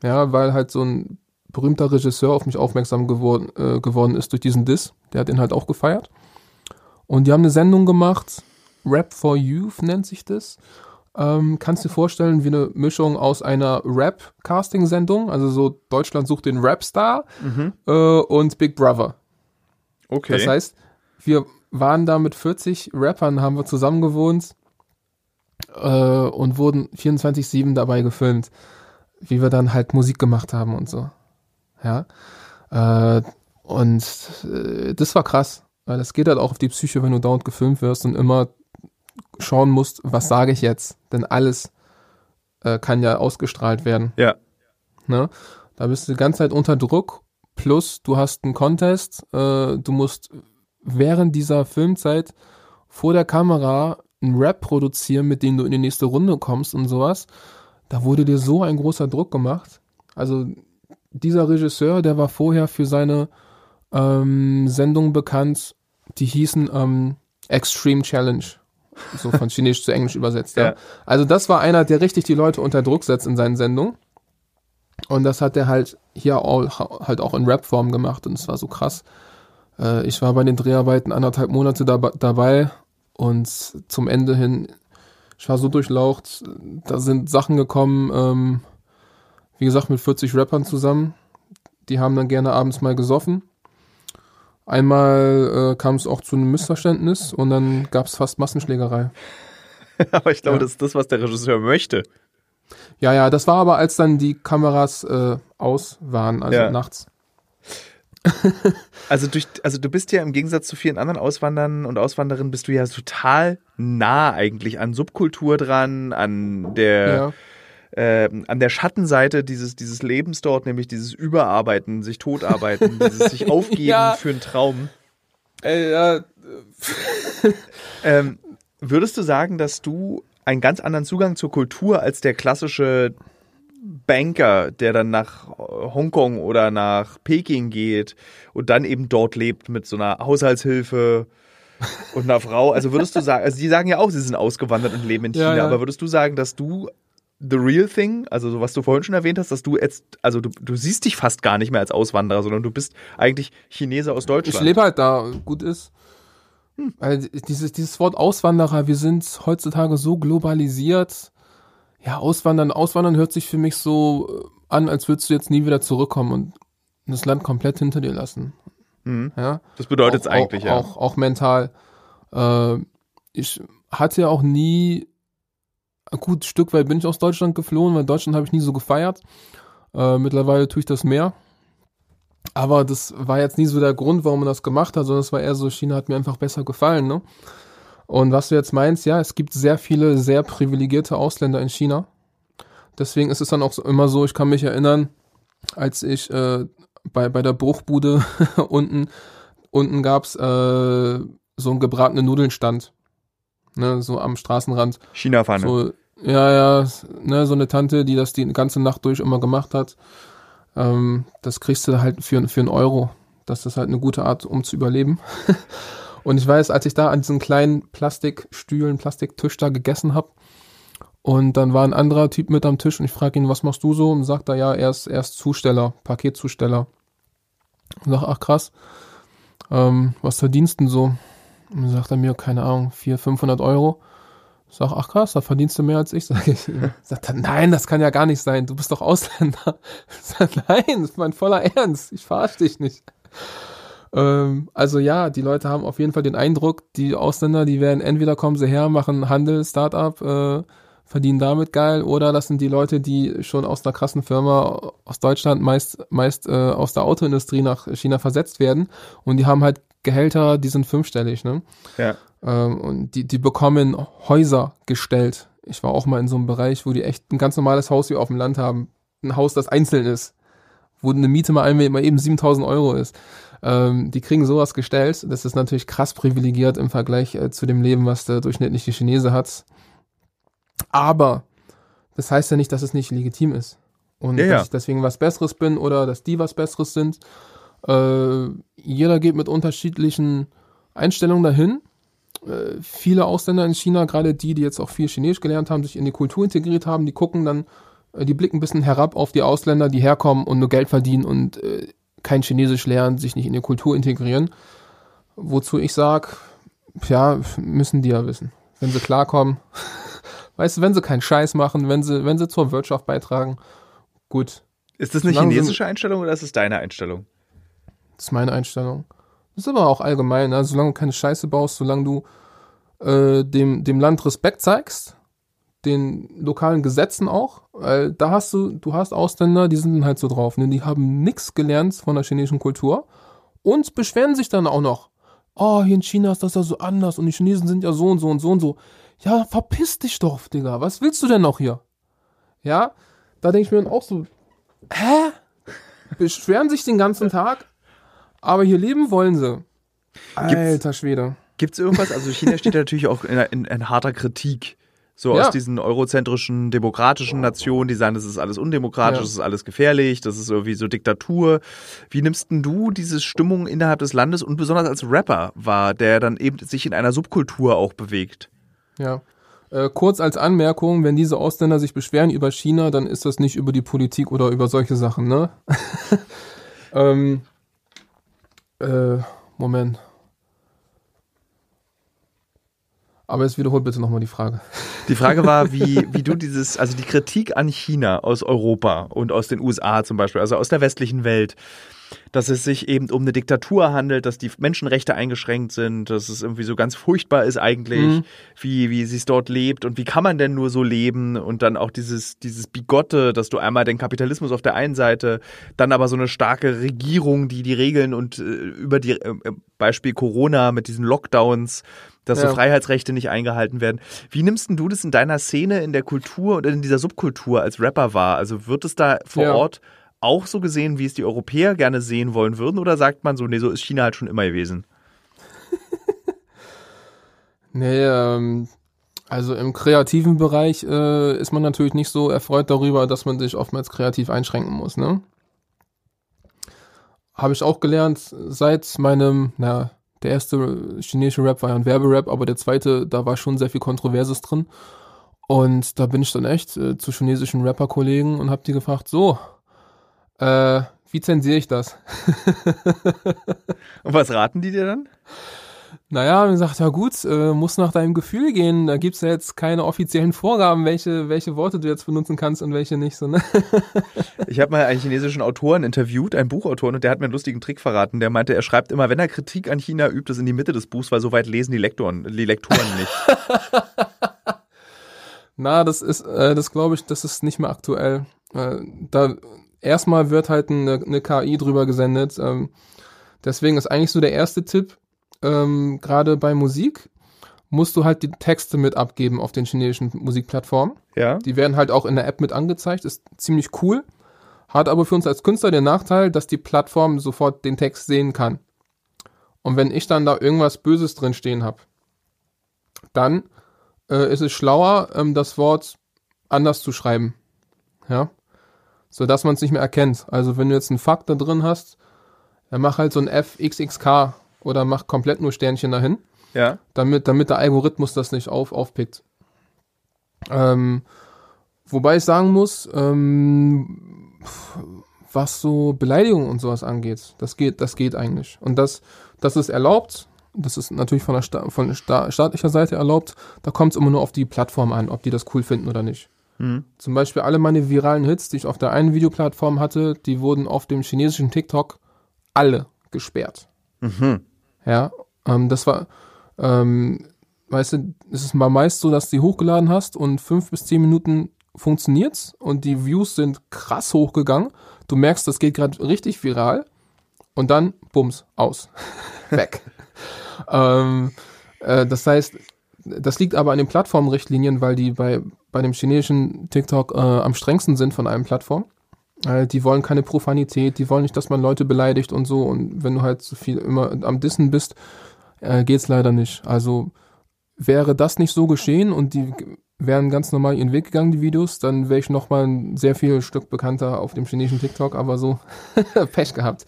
Ja, weil halt so ein berühmter Regisseur auf mich aufmerksam geworden, äh, geworden ist durch diesen Diss. Der hat den halt auch gefeiert. Und die haben eine Sendung gemacht, Rap for Youth nennt sich das. Ähm, kannst du dir vorstellen, wie eine Mischung aus einer Rap-Casting-Sendung, also so Deutschland sucht den Rapstar äh, und Big Brother. okay. Das heißt, wir waren da mit 40 Rappern, haben wir zusammen gewohnt äh, und wurden 24-7 dabei gefilmt, wie wir dann halt Musik gemacht haben und so. Ja. Äh, und äh, das war krass, weil das geht halt auch auf die Psyche, wenn du dauernd gefilmt wirst und immer schauen musst, was sage ich jetzt, denn alles äh, kann ja ausgestrahlt werden. ja. Ne? Da bist du die ganze Zeit unter Druck. Plus, du hast einen Contest. Äh, du musst während dieser Filmzeit vor der Kamera einen Rap produzieren, mit dem du in die nächste Runde kommst und sowas. Da wurde dir so ein großer Druck gemacht. Also, dieser Regisseur, der war vorher für seine ähm, Sendung bekannt, die hießen ähm, Extreme Challenge. So von Chinesisch zu Englisch übersetzt, ja. Ja. Also das war einer, der richtig die Leute unter Druck setzt in seinen Sendungen. Und das hat er halt hier auch, halt auch in Rap-Form gemacht und es war so krass. Äh, ich war bei den Dreharbeiten anderthalb Monate dab dabei und zum Ende hin, ich war so durchlaucht, da sind Sachen gekommen, ähm, wie gesagt, mit 40 Rappern zusammen. Die haben dann gerne abends mal gesoffen. Einmal äh, kam es auch zu einem Missverständnis und dann gab es fast Massenschlägerei. Aber ich glaube, Ja. das ist das, was der Regisseur möchte. Ja, ja, das war aber, als dann die Kameras äh, aus waren, also Ja. nachts. Also, durch, also du bist ja im Gegensatz zu vielen anderen Auswandern und Auswanderinnen bist du ja total nah eigentlich an Subkultur dran, an der Ja. Ähm, an der Schattenseite dieses, dieses Lebens dort, nämlich dieses Überarbeiten, sich totarbeiten, dieses sich aufgeben Ja. für einen Traum. Ey, ja. ähm, würdest du sagen, dass du einen ganz anderen Zugang zur Kultur als der klassische Banker, der dann nach Hongkong oder nach Peking geht und dann eben dort lebt mit so einer Haushaltshilfe und einer Frau. Also würdest du sagen, also die sagen ja auch, sie sind ausgewandert und leben in China, Ja, ja. aber würdest du sagen, dass du the real thing, also so was du vorhin schon erwähnt hast, dass du jetzt, also du, du siehst dich fast gar nicht mehr als Auswanderer, sondern du bist eigentlich Chinese aus Deutschland. Ich lebe halt da, gut ist. Weil dieses, dieses Wort Auswanderer, wir sind heutzutage so globalisiert. Ja, Auswandern, Auswandern hört sich für mich so äh, an, als würdest du jetzt nie wieder zurückkommen und das Land komplett hinter dir lassen. Mhm. Ja. Das bedeutet es eigentlich, auch, ja. Auch, auch mental. Äh, ich hatte ja auch nie, gut, ein Stück weit bin ich aus Deutschland geflohen, weil Deutschland habe ich nie so gefeiert. Äh, mittlerweile tue ich das mehr. Aber das war jetzt nie so der Grund, warum man das gemacht hat, sondern es war eher so, China hat mir einfach besser gefallen. Ne? Und was du jetzt meinst, ja, es gibt sehr viele sehr privilegierte Ausländer in China. Deswegen ist es dann auch immer so, ich kann mich erinnern, als ich äh, bei, bei der Bruchbude unten, unten gab's äh, so einen gebratenen Nudelnstand. Ne, so am Straßenrand. China-Pfanne. So, ja, ja, ne, so eine Tante, die das die ganze Nacht durch immer gemacht hat. Ähm, das kriegst du halt für, für einen Euro. Das ist halt eine gute Art, um zu überleben. Und ich weiß, als ich da an diesen kleinen Plastikstühlen, Plastiktisch da gegessen habe, und dann war ein anderer Typ mit am Tisch und ich frage ihn, was machst du so? Und sagt er, ja, er ist, er ist Zusteller, Paketzusteller. Und sag, ach krass, ähm, was verdienst du denn so? Und dann sagt er mir, keine Ahnung, 400, 500 Euro. Ich Sag, ach krass, da verdienst du mehr als ich, sag ich. Sagt er, nein, das kann ja gar nicht sein, du bist doch Ausländer. Ich sag, nein, das ist mein voller Ernst, ich verarsch dich nicht. Ähm, also ja, die Leute haben auf jeden Fall den Eindruck, die Ausländer, die werden entweder kommen sie her, machen Handel, Startup, äh, verdienen damit geil, oder das sind die Leute, die schon aus einer krassen Firma aus Deutschland meist, meist äh, aus der Autoindustrie nach China versetzt werden und die haben halt Gehälter, die sind fünfstellig, ne? Ja. Ähm, und die, die bekommen Häuser gestellt. Ich war auch mal in so einem Bereich, wo die echt ein ganz normales Haus wie auf dem Land haben. Ein Haus, das einzeln ist. Wo eine Miete mal, einmal- mal eben 7000 Euro ist. Ähm, die kriegen sowas gestellt. Das ist natürlich krass privilegiert im Vergleich äh, zu dem Leben, was der durchschnittliche Chinese hat. Aber das heißt ja nicht, dass es nicht legitim ist. Und Ja, ja. dass ich deswegen was Besseres bin oder dass die was Besseres sind. Äh, jeder geht mit unterschiedlichen Einstellungen dahin. Äh, viele Ausländer in China, gerade die, die jetzt auch viel Chinesisch gelernt haben, sich in die Kultur integriert haben, die gucken dann, äh, die blicken ein bisschen herab auf die Ausländer, die herkommen und nur Geld verdienen und äh, kein Chinesisch lernen, sich nicht in die Kultur integrieren. Wozu ich sag, ja, müssen die ja wissen. Wenn sie klarkommen, weißt du, wenn sie keinen Scheiß machen, wenn sie, wenn sie zur Wirtschaft beitragen, gut, Ist das eine Solange chinesische Einstellung oder ist es deine Einstellung? Das ist meine Einstellung. Das ist aber auch allgemein. Also solange du keine Scheiße baust, solange du äh, dem, dem Land Respekt zeigst, den lokalen Gesetzen auch, weil da hast du, du hast Ausländer, die sind dann halt so drauf, ne? die haben nichts gelernt von der chinesischen Kultur und beschweren sich dann auch noch. Oh, hier in China ist das ja so anders und die Chinesen sind ja so und so und so und so. Ja, verpiss dich doch, Digga. Was willst du denn noch hier? Ja, da denke ich mir dann auch so, hä? Beschweren sich den ganzen Tag, aber hier leben wollen sie. Alter Schwede. Gibt es irgendwas? Also China steht natürlich auch in, in, in harter Kritik. So Ja. aus diesen eurozentrischen, demokratischen Nationen, die sagen, das ist alles undemokratisch, Ja. das ist alles gefährlich, das ist irgendwie so Diktatur. Wie nimmst denn du diese Stimmung innerhalb des Landes und besonders als Rapper war, der dann eben sich in einer Subkultur auch bewegt? Ja. Äh, kurz als Anmerkung, wenn diese Ausländer sich beschweren über China, dann ist das nicht über die Politik oder über solche Sachen, ne? ähm, äh, Moment. Aber jetzt wiederholt bitte nochmal die Frage. Die Frage war, wie, wie du dieses, also die Kritik an China aus Europa und aus den USA zum Beispiel, also aus der westlichen Welt, dass es sich eben um eine Diktatur handelt, dass die Menschenrechte eingeschränkt sind, dass es irgendwie so ganz furchtbar ist eigentlich, Mhm. wie, wie sie es dort lebt und wie kann man denn nur so leben und dann auch dieses, dieses Bigotte, dass du einmal den Kapitalismus auf der einen Seite, dann aber so eine starke Regierung, die die Regeln und äh, über die, äh, Beispiel Corona mit diesen Lockdowns, dass so Ja. Freiheitsrechte nicht eingehalten werden. Wie nimmst denn du das in deiner Szene, in der Kultur oder in dieser Subkultur als Rapper wahr? Also wird es da vor Ja. Ort auch so gesehen, wie es die Europäer gerne sehen wollen würden? Oder sagt man so, nee, so ist China halt schon immer gewesen? Nee, ähm, also im kreativen Bereich äh, ist man natürlich nicht so erfreut darüber, dass man sich oftmals kreativ einschränken muss, ne? Habe ich auch gelernt seit meinem, na, der erste chinesische Rap war ja ein Werberap, aber der zweite, da war schon sehr viel Kontroverses drin. Und da bin ich dann echt äh, zu chinesischen Rapper-Kollegen und hab die gefragt, so, äh, wie zensiere ich das? Und was raten die dir dann? Naja, und gesagt, ja gut, äh, muss nach deinem Gefühl gehen. Da gibt's ja jetzt keine offiziellen Vorgaben, welche, welche Worte du jetzt benutzen kannst und welche nicht. So, ne? Ich habe mal einen chinesischen Autoren interviewt, einen Buchautoren, und der hat mir einen lustigen Trick verraten. Der meinte, er schreibt immer, wenn er Kritik an China übt, das in die Mitte des Buchs, weil so weit lesen die Lektoren, die Lektoren nicht. Na, das ist, äh, das glaube ich, das ist nicht mehr aktuell. Äh, da erstmal wird halt eine, eine KI drüber gesendet. Ähm, deswegen ist eigentlich so der erste Tipp, ähm, gerade bei Musik, musst du halt die Texte mit abgeben auf den chinesischen Musikplattformen. Ja. Die werden halt auch in der App mit angezeigt, ist ziemlich cool. Hat aber für uns als Künstler den Nachteil, dass die Plattform sofort den Text sehen kann. Und wenn ich dann da irgendwas Böses drin stehen habe, dann äh, ist es schlauer, ähm, das Wort anders zu schreiben. Ja. So dass man es nicht mehr erkennt. Also wenn du jetzt einen Fakt da drin hast, dann mach halt so ein FXXK oder mach komplett nur Sternchen dahin, Ja. damit, damit der Algorithmus das nicht auf, aufpickt. Ähm, wobei ich sagen muss, ähm, was so Beleidigungen und sowas angeht, das geht, das geht eigentlich. Und das, das ist erlaubt. Das ist natürlich von der Sta von sta staatlicher Seite erlaubt. Da kommt es immer nur auf die Plattform an, ob die das cool finden oder nicht. Mhm. Zum Beispiel alle meine viralen Hits, die ich auf der einen Videoplattform hatte, die wurden auf dem chinesischen TikTok alle gesperrt. Mhm. Ja, ähm, das war, ähm, weißt du, es ist mal meist so, dass du die hochgeladen hast und fünf bis zehn Minuten funktioniert's und die Views sind krass hochgegangen. Du merkst, das geht gerade richtig viral und dann, bums, aus. Weg. ähm, äh, das heißt, das liegt aber an den Plattformrichtlinien, weil die bei, bei dem chinesischen TikTok äh, am strengsten sind von allen Plattformen. Äh, die wollen keine Profanität, die wollen nicht, dass man Leute beleidigt und so. Und wenn du halt so viel immer am Dissen bist, äh, geht's leider nicht. Also wäre das nicht so geschehen und die wären ganz normal ihren Weg gegangen, die Videos, dann wäre ich noch mal ein sehr viel Stück bekannter auf dem chinesischen TikTok, aber so Pech gehabt.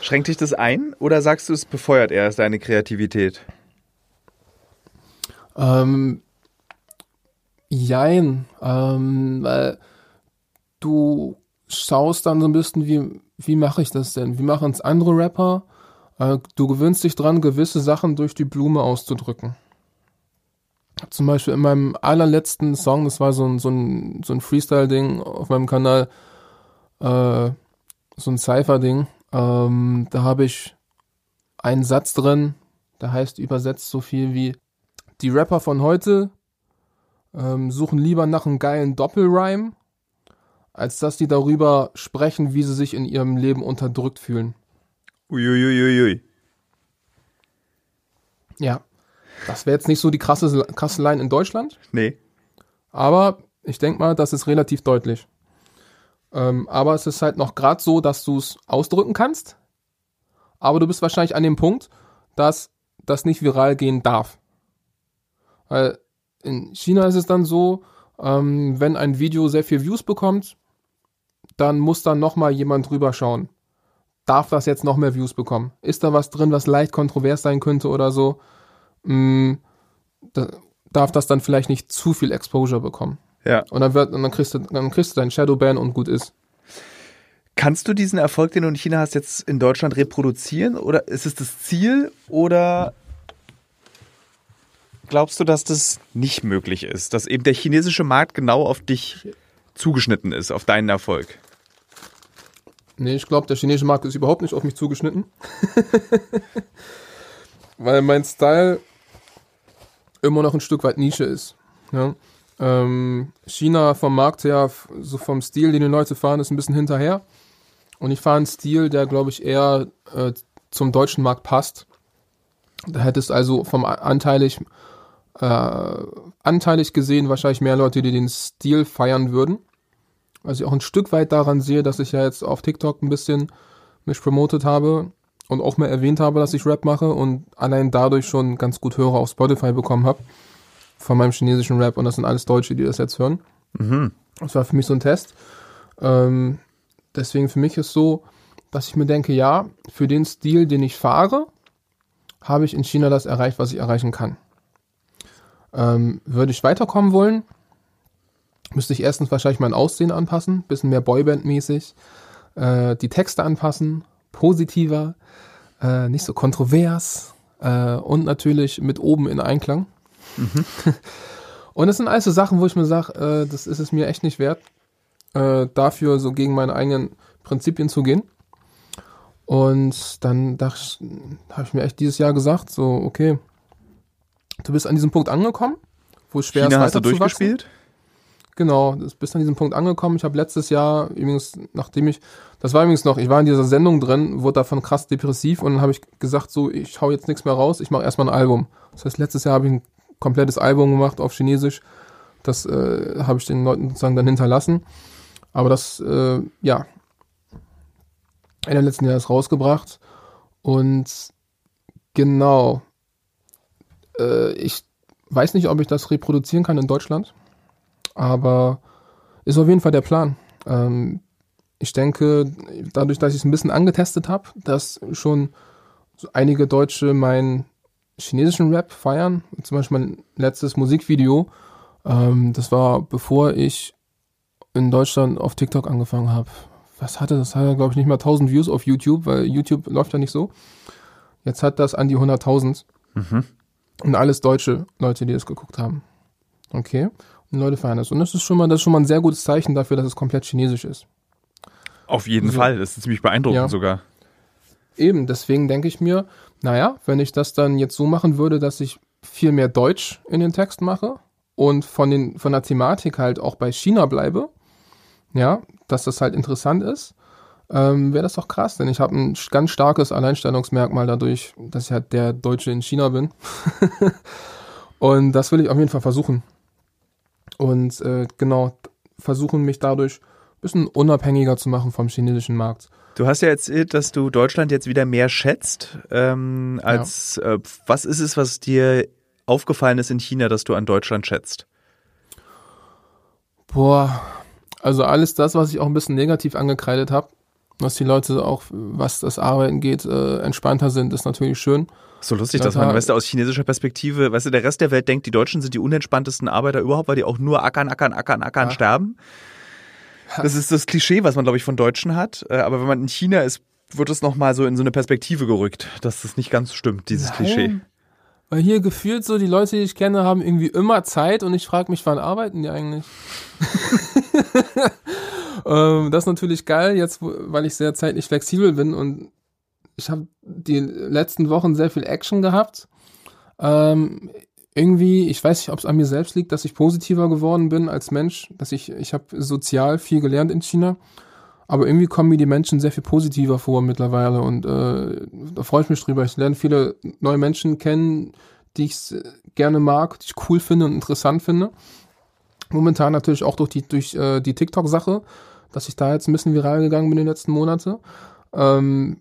Schränkt dich das ein oder sagst du, es befeuert eher deine Kreativität? Ähm, jein, ähm, weil du schaust dann so ein bisschen, wie, wie mache ich das denn? Wie machen es andere Rapper? Äh, du gewöhnst dich dran, gewisse Sachen durch die Blume auszudrücken. Zum Beispiel in meinem allerletzten Song, das war so ein, so ein, so ein Freestyle-Ding auf meinem Kanal, äh, so ein Cypher-Ding, ähm, da habe ich einen Satz drin, der heißt übersetzt so viel wie die Rapper von heute ähm, suchen lieber nach einem geilen Doppelrhyme, als dass die darüber sprechen, wie sie sich in ihrem Leben unterdrückt fühlen. Uiuiuiui. Ja. Das wäre jetzt nicht so die krasse, krasse Line in Deutschland, Nee. aber ich denke mal, das ist relativ deutlich. Ähm, aber es ist halt noch gerade so, dass du es ausdrücken kannst, aber du bist wahrscheinlich an dem Punkt, dass das nicht viral gehen darf. Weil in China ist es dann so, ähm, wenn ein Video sehr viel Views bekommt, dann muss dann nochmal jemand drüber schauen. Darf das jetzt noch mehr Views bekommen? Ist da was drin, was leicht kontrovers sein könnte oder so? Mm, da, darf das dann vielleicht nicht zu viel Exposure bekommen? Ja. Und dann, wird, und dann, kriegst, du, dann kriegst du deinen Shadowban und gut ist. Kannst du diesen Erfolg, den du in China hast, jetzt in Deutschland reproduzieren? Oder ist es das Ziel? Oder glaubst du, dass das nicht möglich ist? Dass eben der chinesische Markt genau auf dich zugeschnitten ist, auf deinen Erfolg? Nee, ich glaube, der chinesische Markt ist überhaupt nicht auf mich zugeschnitten. Weil mein Style immer noch ein Stück weit Nische ist. Ja? Ähm, China vom Markt her, so vom Stil, den die Leute fahren, ist ein bisschen hinterher. Und ich fahre einen Stil, der, glaube ich, eher äh, zum deutschen Markt passt. Da hättest also vom A- anteilig, äh, anteilig gesehen wahrscheinlich mehr Leute, die den Stil feiern würden. Also ich auch ein Stück weit daran sehe, dass ich ja jetzt auf TikTok ein bisschen mich promotet habe. und auch mal erwähnt habe, dass ich Rap mache und allein dadurch schon ganz gut Hörer auf Spotify bekommen habe von meinem chinesischen Rap und das sind alles Deutsche, die das jetzt hören. Mhm. Das war für mich so ein Test. Ähm, deswegen für mich ist so, dass ich mir denke, ja, für den Stil, den ich fahre, habe ich in China das erreicht, was ich erreichen kann. Ähm, würde ich weiterkommen wollen, müsste ich erstens wahrscheinlich mein Aussehen anpassen, bisschen mehr Boyband-mäßig, äh, die Texte anpassen, positiver, äh, nicht so kontrovers äh, und natürlich mit oben in Einklang. und das sind alles so Sachen, wo ich mir sage, äh, das ist es mir echt nicht wert, äh, dafür so gegen meine eigenen Prinzipien zu gehen. Und dann dachte ich, habe ich mir echt dieses Jahr gesagt, so, okay, du bist an diesem Punkt angekommen, wo es schwer China ist, hast du durchgespielt? Genau, du bist an diesem Punkt angekommen. Ich habe letztes Jahr, übrigens, nachdem ich, das war übrigens noch, ich war in dieser Sendung drin, wurde davon krass depressiv und dann habe ich gesagt, so, ich hau jetzt nichts mehr raus, ich mache erstmal ein Album. Das heißt, letztes Jahr habe ich ein komplettes Album gemacht auf Chinesisch. Das äh, habe ich den Leuten sozusagen dann hinterlassen. Aber das, äh, ja, Ende letzten Jahres rausgebracht. Und genau, äh, ich weiß nicht, ob ich das reproduzieren kann in Deutschland aber ist auf jeden Fall der Plan. Ähm, ich denke, dadurch, dass ich es ein bisschen angetestet habe, dass schon so einige Deutsche meinen chinesischen Rap feiern. Zum Beispiel mein letztes Musikvideo, ähm, das war bevor ich in Deutschland auf TikTok angefangen habe. Was hatte das? Hatte, glaube ich, nicht mal 1000 Views auf YouTube, weil YouTube läuft ja nicht so. Jetzt hat das an die 100.000. Mhm. Und alles deutsche Leute, die das geguckt haben. Okay. Und Leute feiern das. Und das ist schon mal, das ist schon mal ein sehr gutes Zeichen dafür, dass es komplett chinesisch ist. Auf jeden So. Fall. Das ist ziemlich beeindruckend Ja. sogar. Eben, deswegen denke ich mir, naja, wenn ich das dann jetzt so machen würde, dass ich viel mehr Deutsch in den Text mache und von, den, von der Thematik halt auch bei China bleibe, ja, dass das halt interessant ist, ähm, wäre das doch krass, denn ich habe ein ganz starkes Alleinstellungsmerkmal dadurch, dass ich halt der Deutsche in China bin. und das will ich auf jeden Fall versuchen. Und äh, genau, versuchen mich dadurch ein bisschen unabhängiger zu machen vom chinesischen Markt. Du hast ja erzählt, dass du Deutschland jetzt wieder mehr schätzt. Ähm, als äh, was ist es, was dir aufgefallen ist in China, dass du an Deutschland schätzt? Boah, also alles das, was ich auch ein bisschen negativ angekreidet habe, dass die Leute auch, was das Arbeiten geht, äh, entspannter sind, ist natürlich schön. So lustig, dass man, weißt du, aus chinesischer Perspektive, weißt du, der Rest der Welt denkt, die Deutschen sind die unentspanntesten Arbeiter überhaupt, weil die auch nur ackern, ackern, ackern, ackern Ja. sterben. Das ist das Klischee, was man, glaube ich, von Deutschen hat. Äh, Aber wenn man in China ist, wird es nochmal so in so eine Perspektive gerückt, dass das nicht ganz stimmt, dieses Klischee. Nein. Weil hier gefühlt so, die Leute, die ich kenne, haben irgendwie immer Zeit und ich frage mich, wann arbeiten die eigentlich? ähm, das ist natürlich geil, jetzt, weil ich sehr zeitlich flexibel bin und ich habe die letzten Wochen sehr viel Action gehabt. Ähm, irgendwie, ich weiß nicht, ob es an mir selbst liegt, dass ich positiver geworden bin als Mensch, dass ich, ich habe sozial viel gelernt in China. Aber irgendwie kommen mir die Menschen sehr viel positiver vor mittlerweile und äh, da freue ich mich drüber. Ich lerne viele neue Menschen kennen, die ich gerne mag, die ich cool finde und interessant finde. Momentan natürlich auch durch die, durch, äh, die TikTok-Sache, dass ich da jetzt ein bisschen viral gegangen bin in den letzten Monaten. Ähm,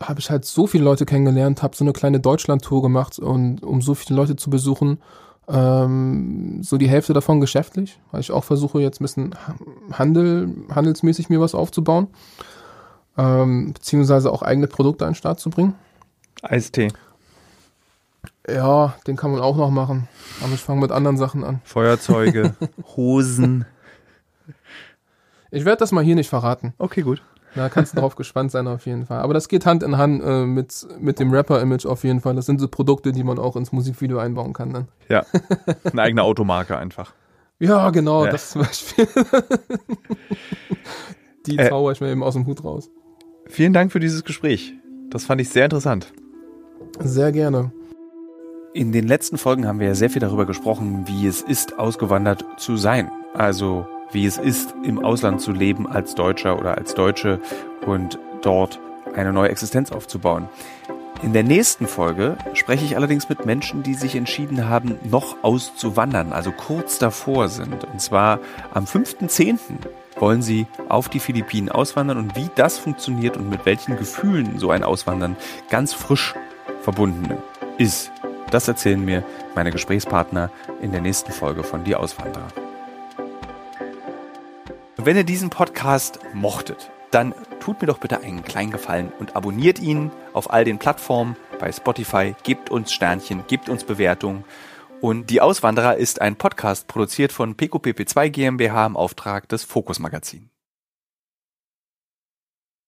habe ich halt so viele Leute kennengelernt, habe so eine kleine Deutschland-Tour gemacht und um so viele Leute zu besuchen, ähm, so die Hälfte davon geschäftlich, weil ich auch versuche jetzt ein bisschen Handel, handelsmäßig mir was aufzubauen, ähm, beziehungsweise auch eigene Produkte an den Start zu bringen. Eistee, Ja, den kann man auch noch machen, aber ich fange mit anderen Sachen an. Feuerzeuge, Hosen. Ich werde das mal hier nicht verraten. Okay, gut. Da kannst du drauf gespannt sein auf jeden Fall. Aber das geht Hand in Hand äh, mit, mit dem Rapper-Image auf jeden Fall. Das sind so Produkte, die man auch ins Musikvideo einbauen kann dann. Ja, eine eigene Automarke einfach. Ja, genau, Ja. das zum Beispiel. die Äh. zauber ich mir eben aus dem Hut raus. Vielen Dank für dieses Gespräch. Das fand ich sehr interessant. Sehr gerne. In den letzten Folgen haben wir ja sehr viel darüber gesprochen, wie es ist, ausgewandert zu sein. Also wie es ist, im Ausland zu leben als Deutscher oder als Deutsche und dort eine neue Existenz aufzubauen. In der nächsten Folge spreche ich allerdings mit Menschen, die sich entschieden haben, noch auszuwandern, also kurz davor sind. Und zwar am 5.10. wollen sie auf die Philippinen auswandern und wie das funktioniert und mit welchen Gefühlen so ein Auswandern ganz frisch verbunden ist. Das erzählen mir meine Gesprächspartner in der nächsten Folge von Die Auswanderer. Wenn ihr diesen Podcast mochtet, dann tut mir doch bitte einen kleinen Gefallen und abonniert ihn auf all den Plattformen bei Spotify, gebt uns Sternchen, gebt uns Bewertungen. Und Die Auswanderer ist ein Podcast produziert von PQPP2 GmbH im Auftrag des Fokus Magazin.